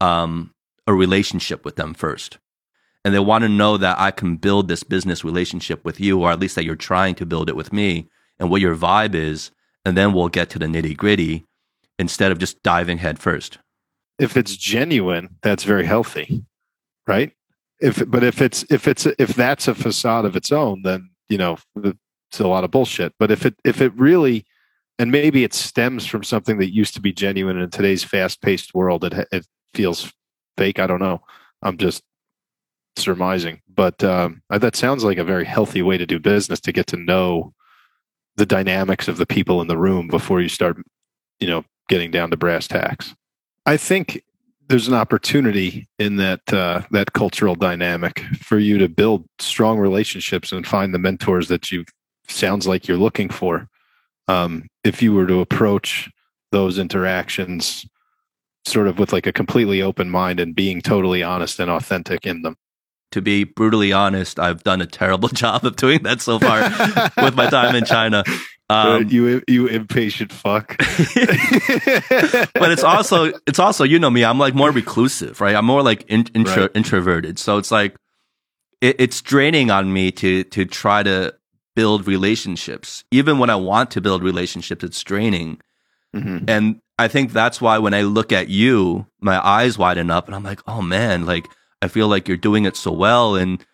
um, a relationship with them first. And they want to know that I can build this business relationship with you, or at least that you're trying to build it with me and what your vibe is. And then we'll get to the nitty gritty instead of just diving head first. if it's genuine, that's very healthy, right? If but if it's if it's if that's a facade of its own, then you know it's a lot of bullshit. But if it if it really and maybe it stems from something that used to be genuine in today's fast-paced world, it it feels fake. I don't know. I'm just surmising, but um, that sounds like a very healthy way to do business to get to know the dynamics of the people in the room before you start, you know, getting down to brass tacks. I think there's an opportunity in that uh, that cultural dynamic for you to build strong relationships and find the mentors that you sounds like you're looking for. Um, if you were to approach those interactions sort of with like a completely open mind and being totally honest and authentic in them. To be brutally honest, I've done a terrible job of doing that so far with my time in China. Uh, Um, you you impatient fuck. but it's also it's also you know me i'm like more reclusive right i'm more like in, intro, Right. introverted so it's like it, it's draining on me to to try to build relationships even when i want to build relationships it's draining Mhm. and i think that's why when i look at you my eyes widen up and i'm like oh man like i feel like you're doing it so well and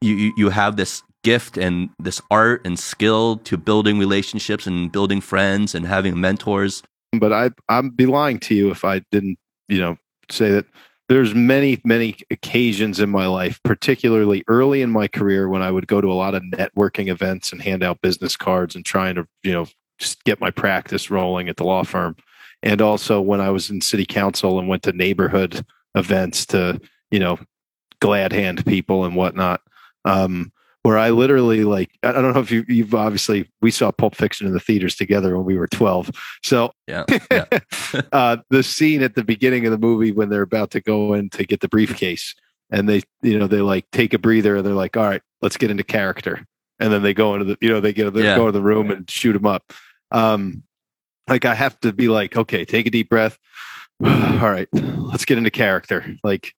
you you, you have this gift and this art and skill to building relationships and building friends and having mentors but I I'd be lying to you if I didn't, you know, say that there's many many occasions in my life, particularly early in my career when I would go to a lot of networking events and hand out business cards and trying to, you know, just get my practice rolling at the law firm. And also when I was in city council and went to neighborhood events to, you know, glad hand people and whatnot. Um, where I literally like I don't know if you you've obviously we saw Pulp Fiction in the theaters together when we were 12. So yeah yeah. uh, the scene at the beginning of the movie when they're about to go in to get the briefcase and they you know they like take a breather and they're like all right let's get into character. And then they go into the you know they get they Yeah. go to the room and shoot them up. Um like i have to be like okay take a deep breath. All right let's get into character. Like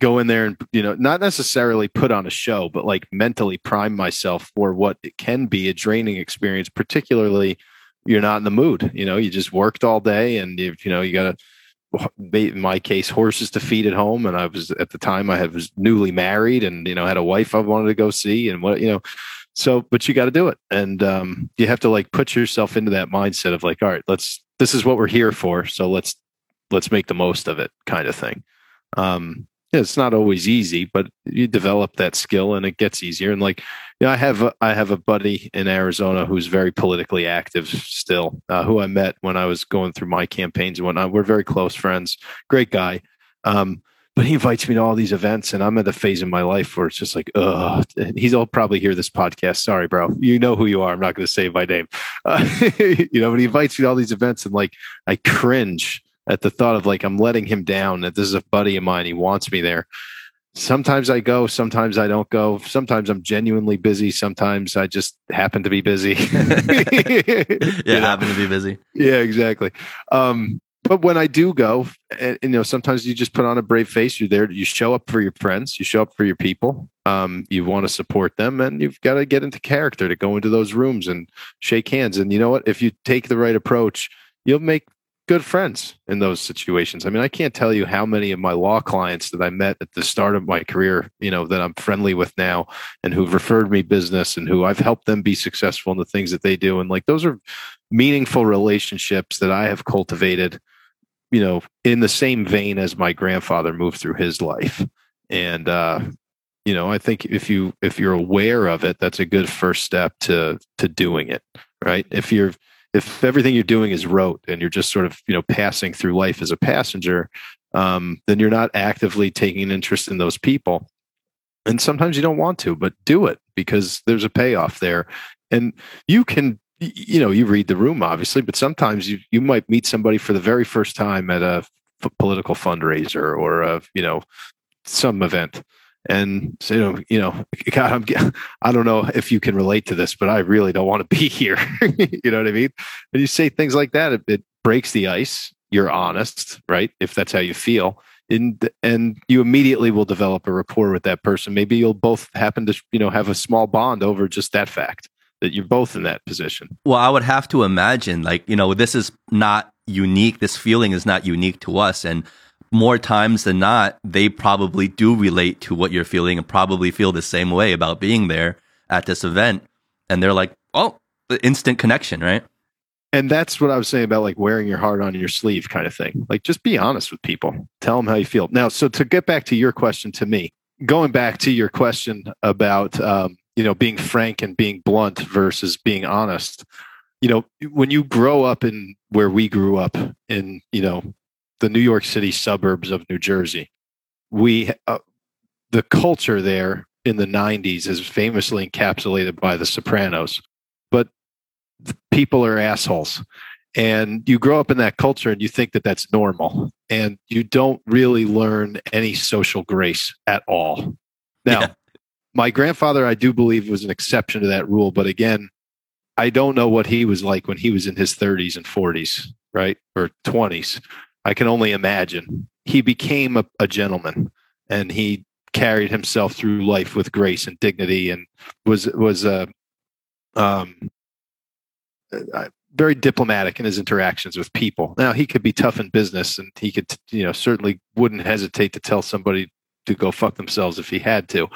go in there and you know not necessarily put on a show but like mentally prime myself for what it can be a draining experience particularly you're not in the mood you know you just worked all day and you you know you got to in my case horses to feed at home and i was at the time i was newly married and you know had a wife i wanted to go see and what you know so but you got to do it. And um, you have to like put yourself into that mindset of like all right let's this is what we're here for so let's let's make the most of it kind of thing. Um, it's not always easy, but you develop that skill and it gets easier. And like, you know, I have a, I have a buddy in Arizona who's very politically active still, uh, who I met when I was going through my campaigns and whatnot. We're very close friends, great guy. Um, but he invites me to all these events, and I'm at a phase in my life where it's just like, ugh. He'll probably hear this podcast. Sorry, bro. You know who you are. I'm not going to say my name. Uh, you know, but he invites me to all these events, and like, I cringe at the thought of like I'm letting him down. That this is a buddy of mine. He wants me there. Sometimes I go, sometimes I don't go. Sometimes I'm genuinely busy. Sometimes I just happen to be busy. yeah, happen to be busy. Yeah, exactly. Um, but when I do go, and, you know, sometimes you just put on a brave face. You're there. You show up for your friends. You show up for your people. Um, you want to support them, and you've got to get into character to go into those rooms and shake hands. And you know what? If you take the right approach, you'll make good friends in those situations. I mean, I can't tell you how many of my law clients that I met at the start of my career, you know, that I'm friendly with now and who've referred me business and who I've helped them be successful in the things that they do. And like those are meaningful relationships that I have cultivated, you know, in the same vein as my grandfather moved through his life. And uh, you know, I think if you if you're aware of it, that's a good first step to to doing it, right? If you're if everything you're doing is rote and you're just sort of you know passing through life as a passenger um, then you're not actively taking an interest in those people. And sometimes you don't want to but do it because there's a payoff there. And you can you know you read the room obviously but sometimes you you might meet somebody for the very first time at a f- political fundraiser or a you know some event and so, you know, you know, God, I'm, I don't know if you can relate to this, but I really don't want to be here. you know what I mean? And you say things like that, it, it, breaks the ice. You're honest, right? If that's how you feel, and and you immediately will develop a rapport with that person. Maybe you'll both happen to, you know, have a small bond over just that fact that you're both in that position. Well, I would have to imagine, like, you know, this is not unique. This feeling is not unique to us, and more times than not, they probably do relate to what you're feeling and probably feel the same way about being there at this event. And they're like, oh, the instant connection, right? And that's what I was saying about like wearing your heart on your sleeve kind of thing. Like just be honest with people. Tell them how you feel. Now, so to get back to your question to me, going back to your question about um, you know being frank and being blunt versus being honest you know when you grow up in where we grew up in you know the New York City suburbs of New Jersey. We uh, the culture there in the 90s is famously encapsulated by the Sopranos, but people are assholes. And you grow up in that culture and you think that that's normal, and you don't really learn any social grace at all. Now, yeah. my grandfather, I do believe, was an exception to that rule, but again, I don't know what he was like when he was in his 30s and 40s, right? Or 20s. I can only imagine. He became a, a gentleman and he carried himself through life with grace and dignity and was was uh, um, uh, very diplomatic in his interactions with people. Now he could be tough in business, and he could, you know, certainly wouldn't hesitate to tell somebody to go fuck themselves if he had to.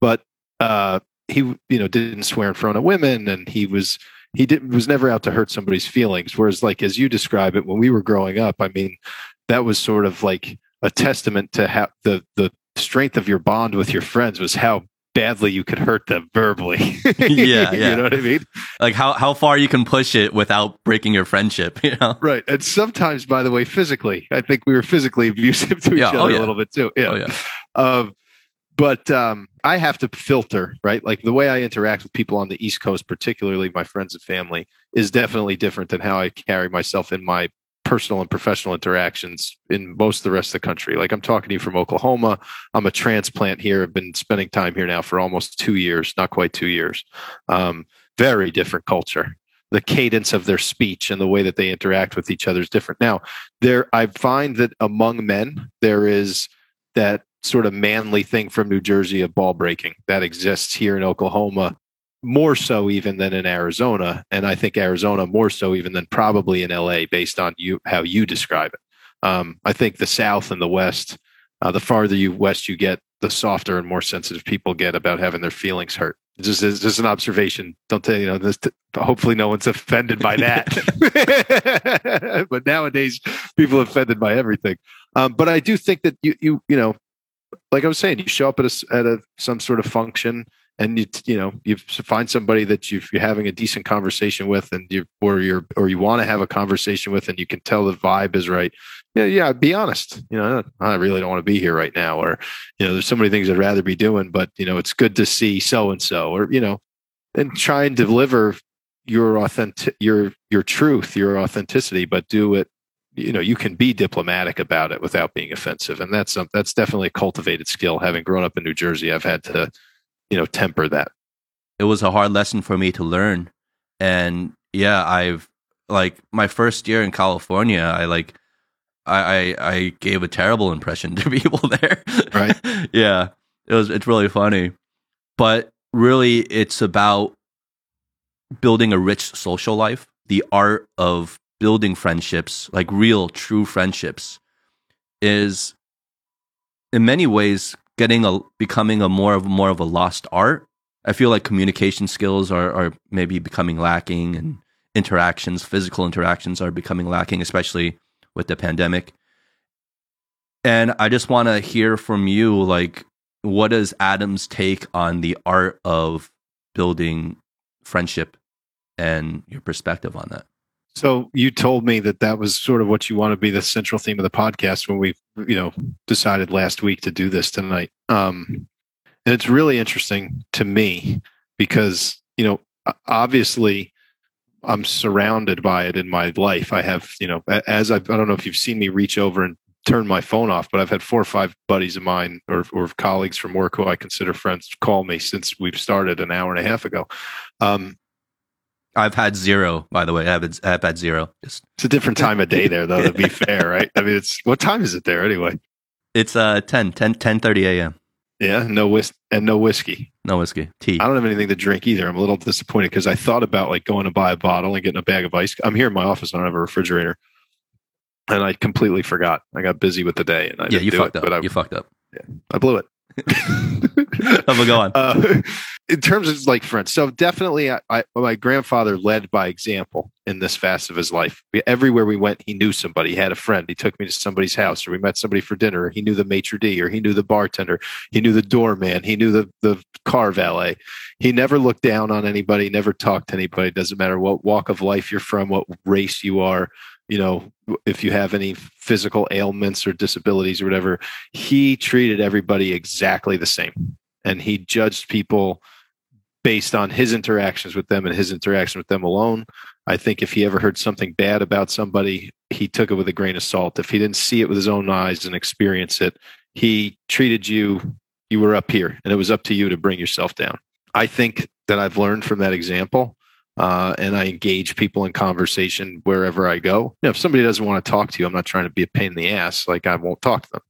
But uh, he, you know, didn't swear in front of women, and he was he did, was never out to hurt somebody's feelings. Whereas, like as you describe it, when we were growing up, I mean, that was sort of like a testament to how the the strength of your bond with your friends was how badly you could hurt them verbally. yeah, yeah. You know what I mean? Like how how far you can push it without breaking your friendship, you know? Right. And sometimes by the way, physically. I think we were physically abusive to each yeah, oh, other oh, yeah. a little bit too. Yeah. Oh, yeah. Um, but um, I have to filter, right? Like the way I interact with people on the East Coast, particularly my friends and family, is definitely different than how I carry myself in my personal and professional interactions in most of the rest of the country. Like I'm talking to you from Oklahoma. I'm a transplant here. I've been spending time here now for almost two years, not quite two years. Um, very different culture. The cadence of their speech and the way that they interact with each other is different. Now, there I find that among men there is that sort of manly thing from New Jersey of ball breaking that exists here in Oklahoma more so even than in Arizona, and I think Arizona more so even than probably in LA, based on you how you describe it. Um, I think the South and the West, uh, the farther you west you get, the softer and more sensitive people get about having their feelings hurt. Just just an observation. Don't tell you know. This, hopefully, no one's offended by that. but nowadays, people are offended by everything. Um, but I do think that you you you know, like I was saying, you show up at a at a some sort of function and you you know you find somebody that you are having a decent conversation with and you or you're or you want to have a conversation with and you can tell the vibe is right. Yeah yeah be honest. You know i really don't want to be here right now or you know there's so many things i'd rather be doing but you know it's good to see so and so or you know and try and deliver your authentic your your truth your authenticity but do it you know you can be diplomatic about it without being offensive. And that's that's definitely a cultivated skill. Having grown up in new jersey i've had to you know temper that. It was a hard lesson for me to learn. And yeah i've like my first year in california i like i i, I gave a terrible impression to people there. Right. Yeah it was it's really funny. But really it's about building a rich social life the art of building friendships like real true friendships is in many ways getting a becoming a more of more of a lost art. I feel like communication skills are are maybe becoming lacking and interactions, physical interactions are becoming lacking, especially with the pandemic. And I just want to hear from you like what is Adam's take on the art of building friendship and your perspective on that? So you told me that that was sort of what you want to be the central theme of the podcast when we, you know, decided last week to do this tonight. Um, and it's really interesting to me because, you know, obviously I'm surrounded by it in my life. I have, you know, as I've, I don't know if you've seen me reach over and turn my phone off, but I've had four or five buddies of mine or, or colleagues from work who I consider friends call me since we've started an hour and a half ago. Um, I've had zero, by the way. I've, I've had zero. Just it's a different time of day there, though. To be fair, right? I mean, it's what time is it there anyway? It's uh 10, 10, 10 30 a.m. Yeah, no whis and no whiskey. No whiskey. Tea. I don't have anything to drink either. I'm a little disappointed because I thought about like going to buy a bottle and getting a bag of ice. I'm here in my office. I don't have a refrigerator, and I completely forgot. I got busy with the day, and I yeah, you fucked it, up. But I, you fucked up. Yeah, I blew it. How's it going? Uh, in terms of like friends, so definitely, I, I, my grandfather led by example in this fast of his life. Everywhere we went, he knew somebody. He had a friend. He took me to somebody's house, or we met somebody for dinner. Or he knew the maitre d, or he knew the bartender. He knew the doorman. He knew the the car valet. He never looked down on anybody. Never talked to anybody. Doesn't matter what walk of life you're from, what race you are you know, if you have any physical ailments or disabilities or whatever, he treated everybody exactly the same. And he judged people based on his interactions with them and his interaction with them alone. I think if he ever heard something bad about somebody, he took it with a grain of salt. If he didn't see it with his own eyes and experience it, he treated you, you were up here, and it was up to you to bring yourself down. I think that I've learned from that example uh, and I engage people in conversation wherever I go. You know, if somebody doesn't want to talk to you, I'm not trying to be a pain in the ass. Like I won't talk to them.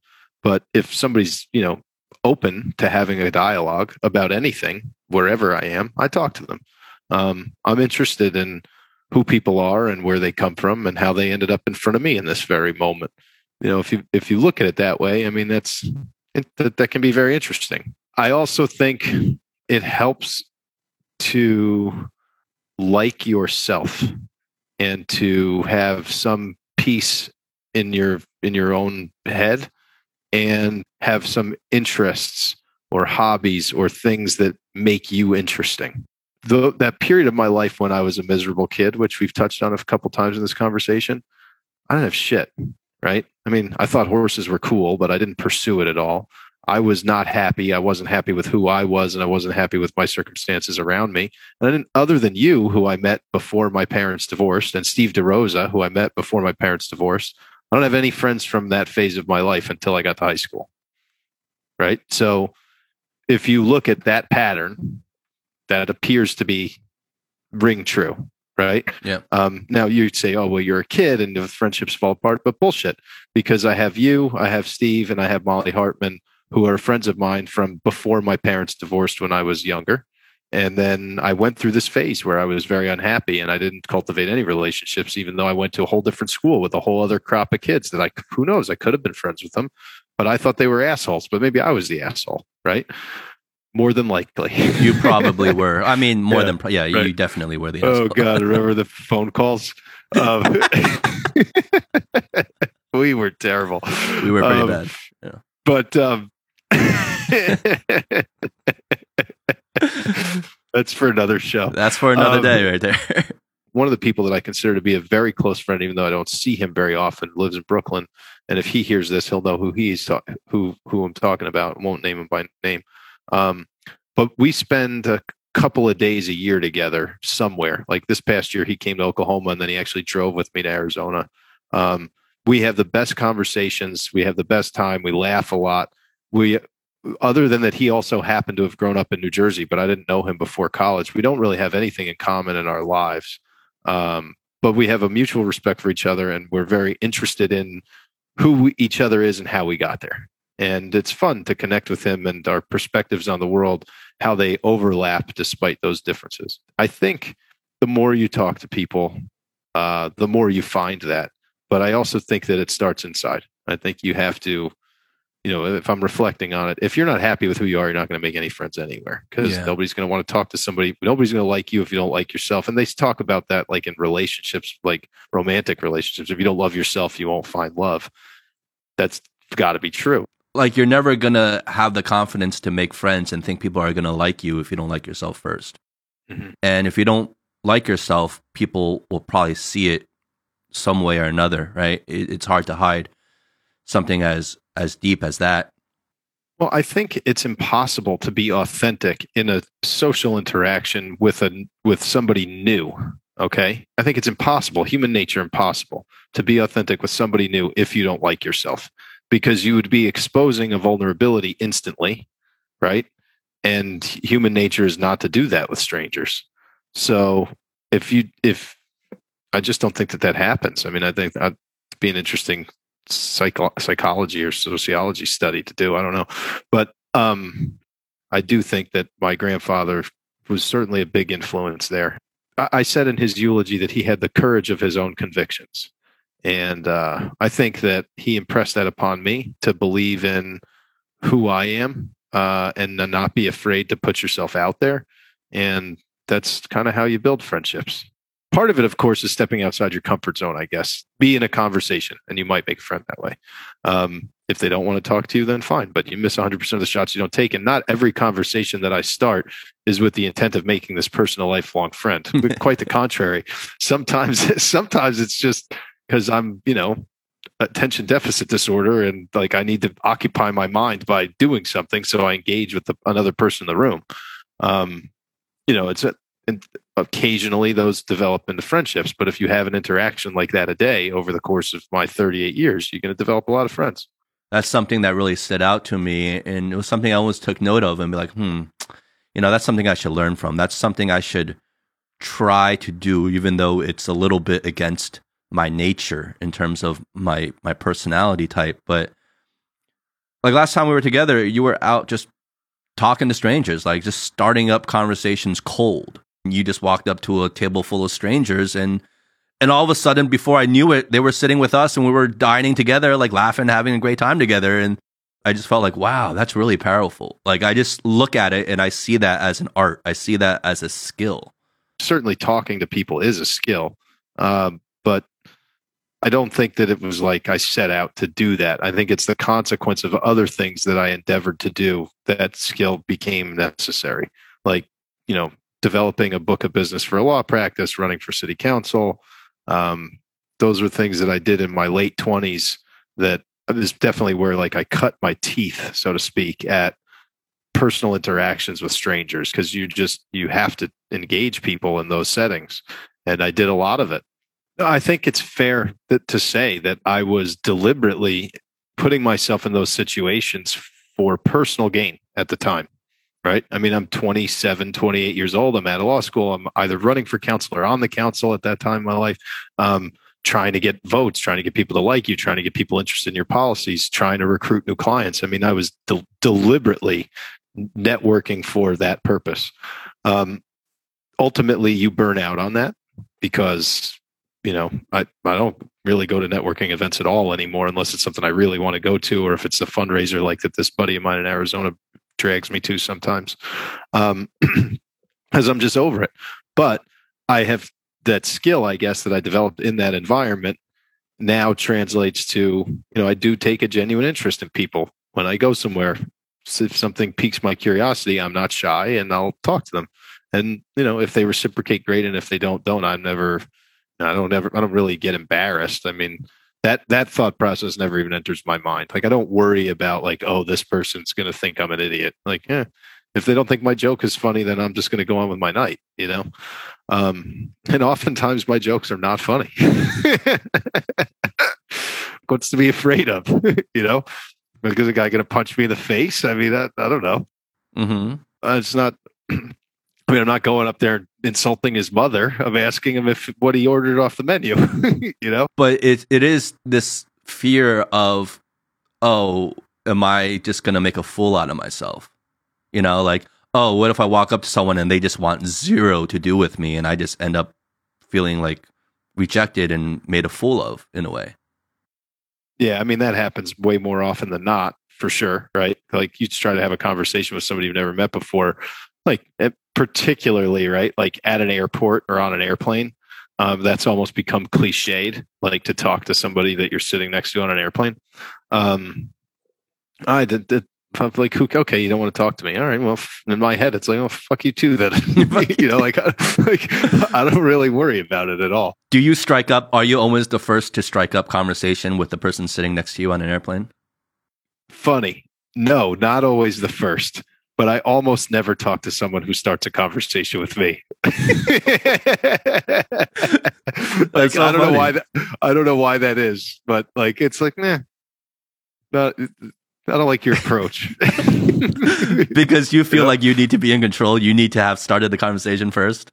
But if somebody's you know open to having a dialogue about anything, wherever I am, I talk to them. Um, I'm interested in who people are and where they come from and how they ended up in front of me in this very moment. You know, if you if you look at it that way, I mean that's it, that, that can be very interesting. I also think it helps to like yourself and to have some peace in your in your own head and have some interests or hobbies or things that make you interesting. The, that period of my life when I was a miserable kid, which we've touched on a couple times in this conversation, I didn't have shit, right? I mean, I thought horses were cool, but I didn't pursue it at all. I was not happy. I wasn't happy with who I was, and I wasn't happy with my circumstances around me. And then, other than you, who I met before my parents divorced, and Steve DeRosa, who I met before my parents divorced, I don't have any friends from that phase of my life until I got to high school. Right. So, if you look at that pattern, that appears to be ring true. Right. Yeah. Um, now you'd say, oh, well, you're a kid and the friendships fall apart, but bullshit. Because I have you, I have Steve, and I have Molly Hartman who are friends of mine from before my parents divorced when I was younger. And then I went through this phase where I was very unhappy and I didn't cultivate any relationships, even though I went to a whole different school with a whole other crop of kids that I, who knows, I could have been friends with them, but I thought they were assholes, but maybe I was the asshole, right? More than likely. you probably were. I mean, more yeah, than, yeah, right. you definitely were the asshole. Oh, God. Remember the phone calls? Um, we were terrible. We were pretty um, bad. Yeah. But, um, That's for another show. That's for another um, day, right there. one of the people that I consider to be a very close friend, even though I don't see him very often, lives in Brooklyn. And if he hears this, he'll know who he's ta- who who I'm talking about. Won't name him by name. Um, but we spend a couple of days a year together somewhere. Like this past year, he came to Oklahoma, and then he actually drove with me to Arizona. Um, we have the best conversations. We have the best time. We laugh a lot. We other than that he also happened to have grown up in New Jersey, but I didn't know him before college. We don't really have anything in common in our lives. Um, but we have a mutual respect for each other and we're very interested in who each other is and how we got there. And it's fun to connect with him and our perspectives on the world, how they overlap despite those differences. I think the more you talk to people, uh, the more you find that. But I also think that it starts inside. I think you have to you know, if I'm reflecting on it, if you're not happy with who you are, you're not going to make any friends anywhere because yeah. nobody's going to want to talk to somebody. Nobody's going to like you if you don't like yourself. And they talk about that like in relationships, like romantic relationships. If you don't love yourself, you won't find love. That's got to be true. Like you're never going to have the confidence to make friends and think people are going to like you if you don't like yourself 1st mm-hmm. And if you don't like yourself, people will probably see it some way or another, right? It, it's hard to hide something as as deep as that? Well, I think it's impossible to be authentic in a social interaction with a with somebody new. Okay, I think it's impossible, human nature impossible, to be authentic with somebody new if you don't like yourself, because you would be exposing a vulnerability instantly, right? And human nature is not to do that with strangers. So if you if I just don't think that that happens. I mean, I think uh, that'd be an interesting psycho- psychology or sociology study to do. I don't know, but um, I do think that my grandfather was certainly a big influence there. I, I said in his eulogy that he had the courage of his own convictions, and uh, I think that he impressed that upon me to believe in who I am uh, and not be afraid to put yourself out there. And that's kind of how you build friendships part of it, of course, is stepping outside your comfort zone, I guess. Be in a conversation and you might make a friend that way. Um, if they don't want to talk to you, then fine, but you miss 100% of the shots you don't take. And not every conversation that I start is with the intent of making this person a lifelong friend. Quite the contrary. Sometimes, sometimes it's just because I'm, you know, attention deficit disorder and like I need to occupy my mind by doing something. So I engage with the, another person in the room. Um, you know, it's a, and occasionally those develop into friendships. But if you have an interaction like that a day over the course of my 38 years, you're going to develop a lot of friends. That's something that really stood out to me. And it was something I always took note of and be like, hmm, you know, that's something I should learn from. That's something I should try to do, even though it's a little bit against my nature in terms of my my personality type. But like last time we were together, you were out just talking to strangers, like just starting up conversations cold you just walked up to a table full of strangers and and all of a sudden before I knew it, they were sitting with us and we were dining together, like laughing, having a great time together. And I just felt like, wow, that's really powerful. Like I just look at it and I see that as an art. I see that as a skill. Certainly talking to people is a skill. Um, but I don't think that it was like I set out to do that. I think it's the consequence of other things that I endeavored to do that skill became necessary. Like, you know, developing a book of business for a law practice, running for city council. Um, those were things that I did in my late 20s that is definitely where like I cut my teeth, so to speak, at personal interactions with strangers because you just you have to engage people in those settings and i did a lot of it i think it's fair that, to say that i was deliberately putting myself in those situations for personal gain at the time right? I mean, I'm 27, 28 years old. I'm at a law school. I'm either running for council or on the council at that time in my life, um, trying to get votes, trying to get people to like you, trying to get people interested in your policies, trying to recruit new clients. I mean, I was de- deliberately networking for that purpose. Um, ultimately, you burn out on that because you know I, I don't really go to networking events at all anymore unless it's something I really want to go to or if it's a fundraiser like that this buddy of mine in Arizona drags me to sometimes. Um, because I'm just over it. But I have that skill, I guess, that I developed in that environment now translates to, you know, I do take a genuine interest in people when I go somewhere. So if something piques my curiosity, I'm not shy and I'll talk to them. And, you know, if they reciprocate, great. And if they don't, don't, I'm never, I don't ever, I don't really get embarrassed. I mean, that that thought process never even enters my mind. Like I don't worry about like, oh, this person's going to think I'm an idiot. Like, yeah, if they don't think my joke is funny, then I'm just going to go on with my night, you know? Um, and oftentimes my jokes are not funny. What's to be afraid of, you know? Because a guy going to punch me in the face? I mean, I, I don't know. Mm-hmm. Uh, it's not, I mean, I'm not going up there insulting his mother. I'm asking him if what he ordered off the menu, you know? But it, it is this fear of, oh, am I just going to make a fool out of myself? You know, like, oh, what if I walk up to someone and they just want zero to do with me and I just end up feeling like rejected and made a fool of in a way? Yeah, I mean, that happens way more often than not, for sure, right? Like, you try to have a conversation with somebody you've never met before, like, eh, particularly, right? Like at an airport or on an airplane. Um, that's almost become cliched, like to talk to somebody that you're sitting next to on an airplane. Um, I did, did like, okay, you don't want to talk to me. All right. Well, in my head, it's like, oh, fuck you too. Then, you know, like, like, I don't really worry about it at all. Do you strike up? Are you always the first to strike up conversation with the person sitting next to you on an airplane? Funny. No, not always the first, but I almost never talk to someone who starts a conversation with me. like, I don't funny. know why that, I don't know why that is, but like, it's like, nah, not, I don't like your approach. because you feel like you need to be in control. You need to have started the conversation first.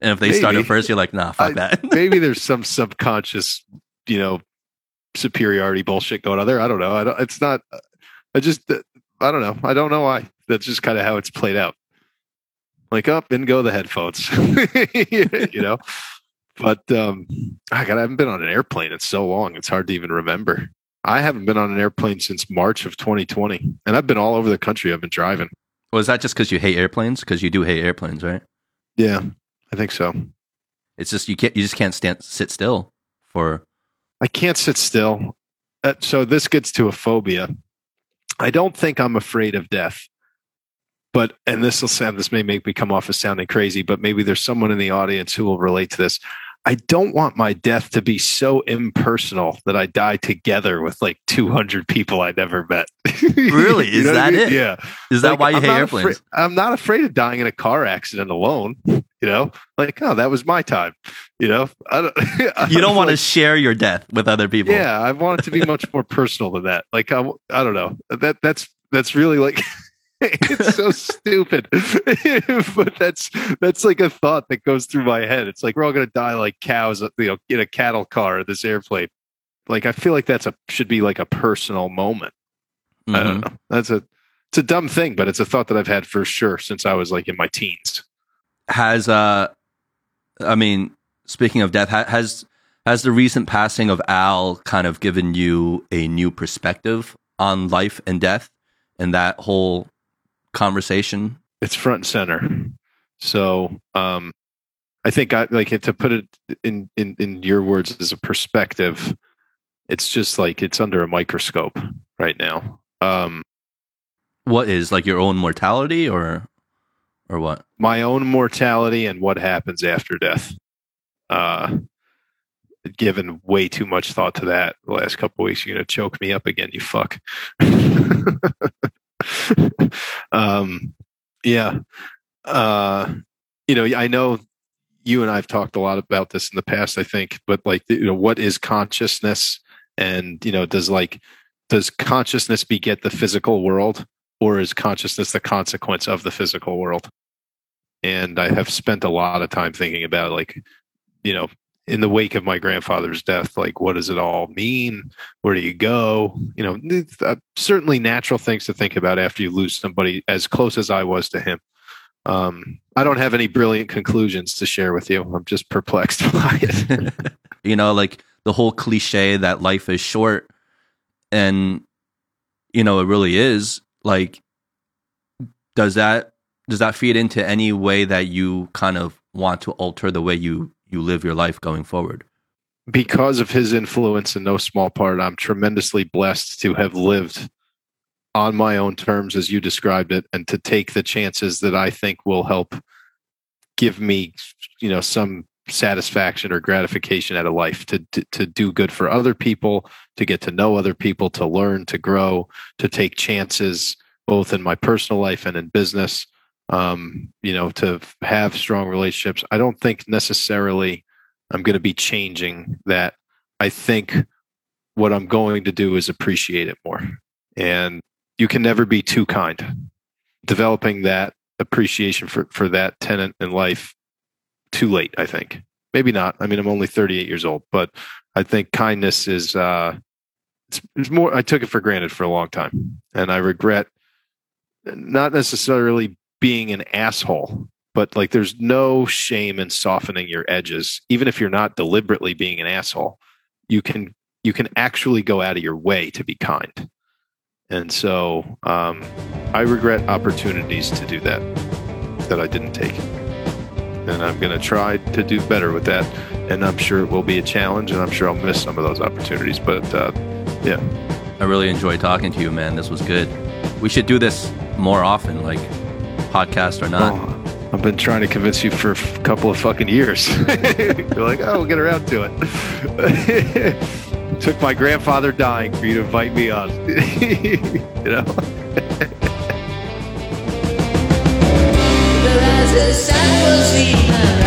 And if they maybe. started first, you're like, nah, fuck I, that. maybe there's some subconscious, you know, superiority bullshit going on there. I don't know. I don't, it's not, I just, I don't know. I don't know why. That's just kind of how it's played out. Like up and go the headphones, you know? But um, I, God, I haven't been on an airplane in so long. It's hard to even remember. I haven't been on an airplane since March of 2020, and I've been all over the country. I've been driving. Was well, that just because you hate airplanes? Because you do hate airplanes, right? Yeah, I think so. It's just you can't. You just can't stand sit still for. I can't sit still. Uh, so this gets to a phobia. I don't think I'm afraid of death, but and this will sound. This may make me come off as sounding crazy, but maybe there's someone in the audience who will relate to this. I don't want my death to be so impersonal that I die together with like 200 people I never met. really? Is that I mean? it? Yeah. Is that like, why you I'm hate airplanes? Afraid, I'm not afraid of dying in a car accident alone. You know, like, oh, that was my time. You know, I don't, I you don't want like, to share your death with other people. Yeah. I want it to be much more personal than that. Like, I, I don't know. That That's, that's really like, it's so stupid. But that's that's like a thought that goes through my head. It's like we're all going to die like cows you know in a cattle car this airplane. Like i feel like that's a should be like a personal moment. Mm-hmm. i don't mm-hmm. know. That's a it's a dumb thing but it's a thought that i've had for sure since i was like in my teens. Has uh i mean speaking of death has has the recent passing of al kind of given you a new perspective on life and death and that whole conversation? It's front and center. So um, I think I like to put it in, in in your words as a perspective. It's just like it's under a microscope right now. Um, what is like your own mortality or or what? My own mortality and what happens after death. Uh, given way too much thought to that the last couple weeks. You're gonna choke me up again, you fuck. um, yeah. Uh, you know, I know you and I've talked a lot about this in the past, I think, but like, you know, what is consciousness? And, you know, does like, does consciousness beget the physical world or is consciousness the consequence of the physical world? And I have spent a lot of time thinking about like, you know, in the wake of my grandfather's death like what does it all mean? Where do you go? You know uh, certainly natural things to think about after you lose somebody as close as i was to him. Um, i don't have any brilliant conclusions to share with you. I'm just perplexed by it. You know like the whole cliche that life is short and you know it really is like does that does that feed into any way that you kind of want to alter the way you you live your life going forward. Because of his influence in no small part i'm tremendously blessed to have lived on my own terms as you described it and to take the chances that i think will help give me you know some satisfaction or gratification out of life to, to, to do good for other people to get to know other people to learn to grow to take chances both in my personal life and in business um, you know, to have strong relationships. I don't think necessarily I'm going to be changing that. I think what I'm going to do is appreciate it more. And you can never be too kind. Developing that appreciation for, for that tenant in life too late, I think. Maybe not. I mean, I'm only 38 years old, but I think kindness is, uh, it's, it's more, I took it for granted for a long time. And I regret not necessarily being an asshole but like there's no shame in softening your edges. Even if you're not deliberately being an asshole you can you can actually go out of your way to be kind. And so um, i regret opportunities to do that that i didn't take. And i'm going to try to do better with that. And i'm sure it will be a challenge and i'm sure i'll miss some of those opportunities but uh, yeah. I really enjoyed talking to you man. This was good. We should do this more often like podcast or not. Oh, I've been trying to convince you for a couple of fucking years. You're like, oh, we'll get around to it. Took my grandfather dying for you to invite me on. you know? the sun will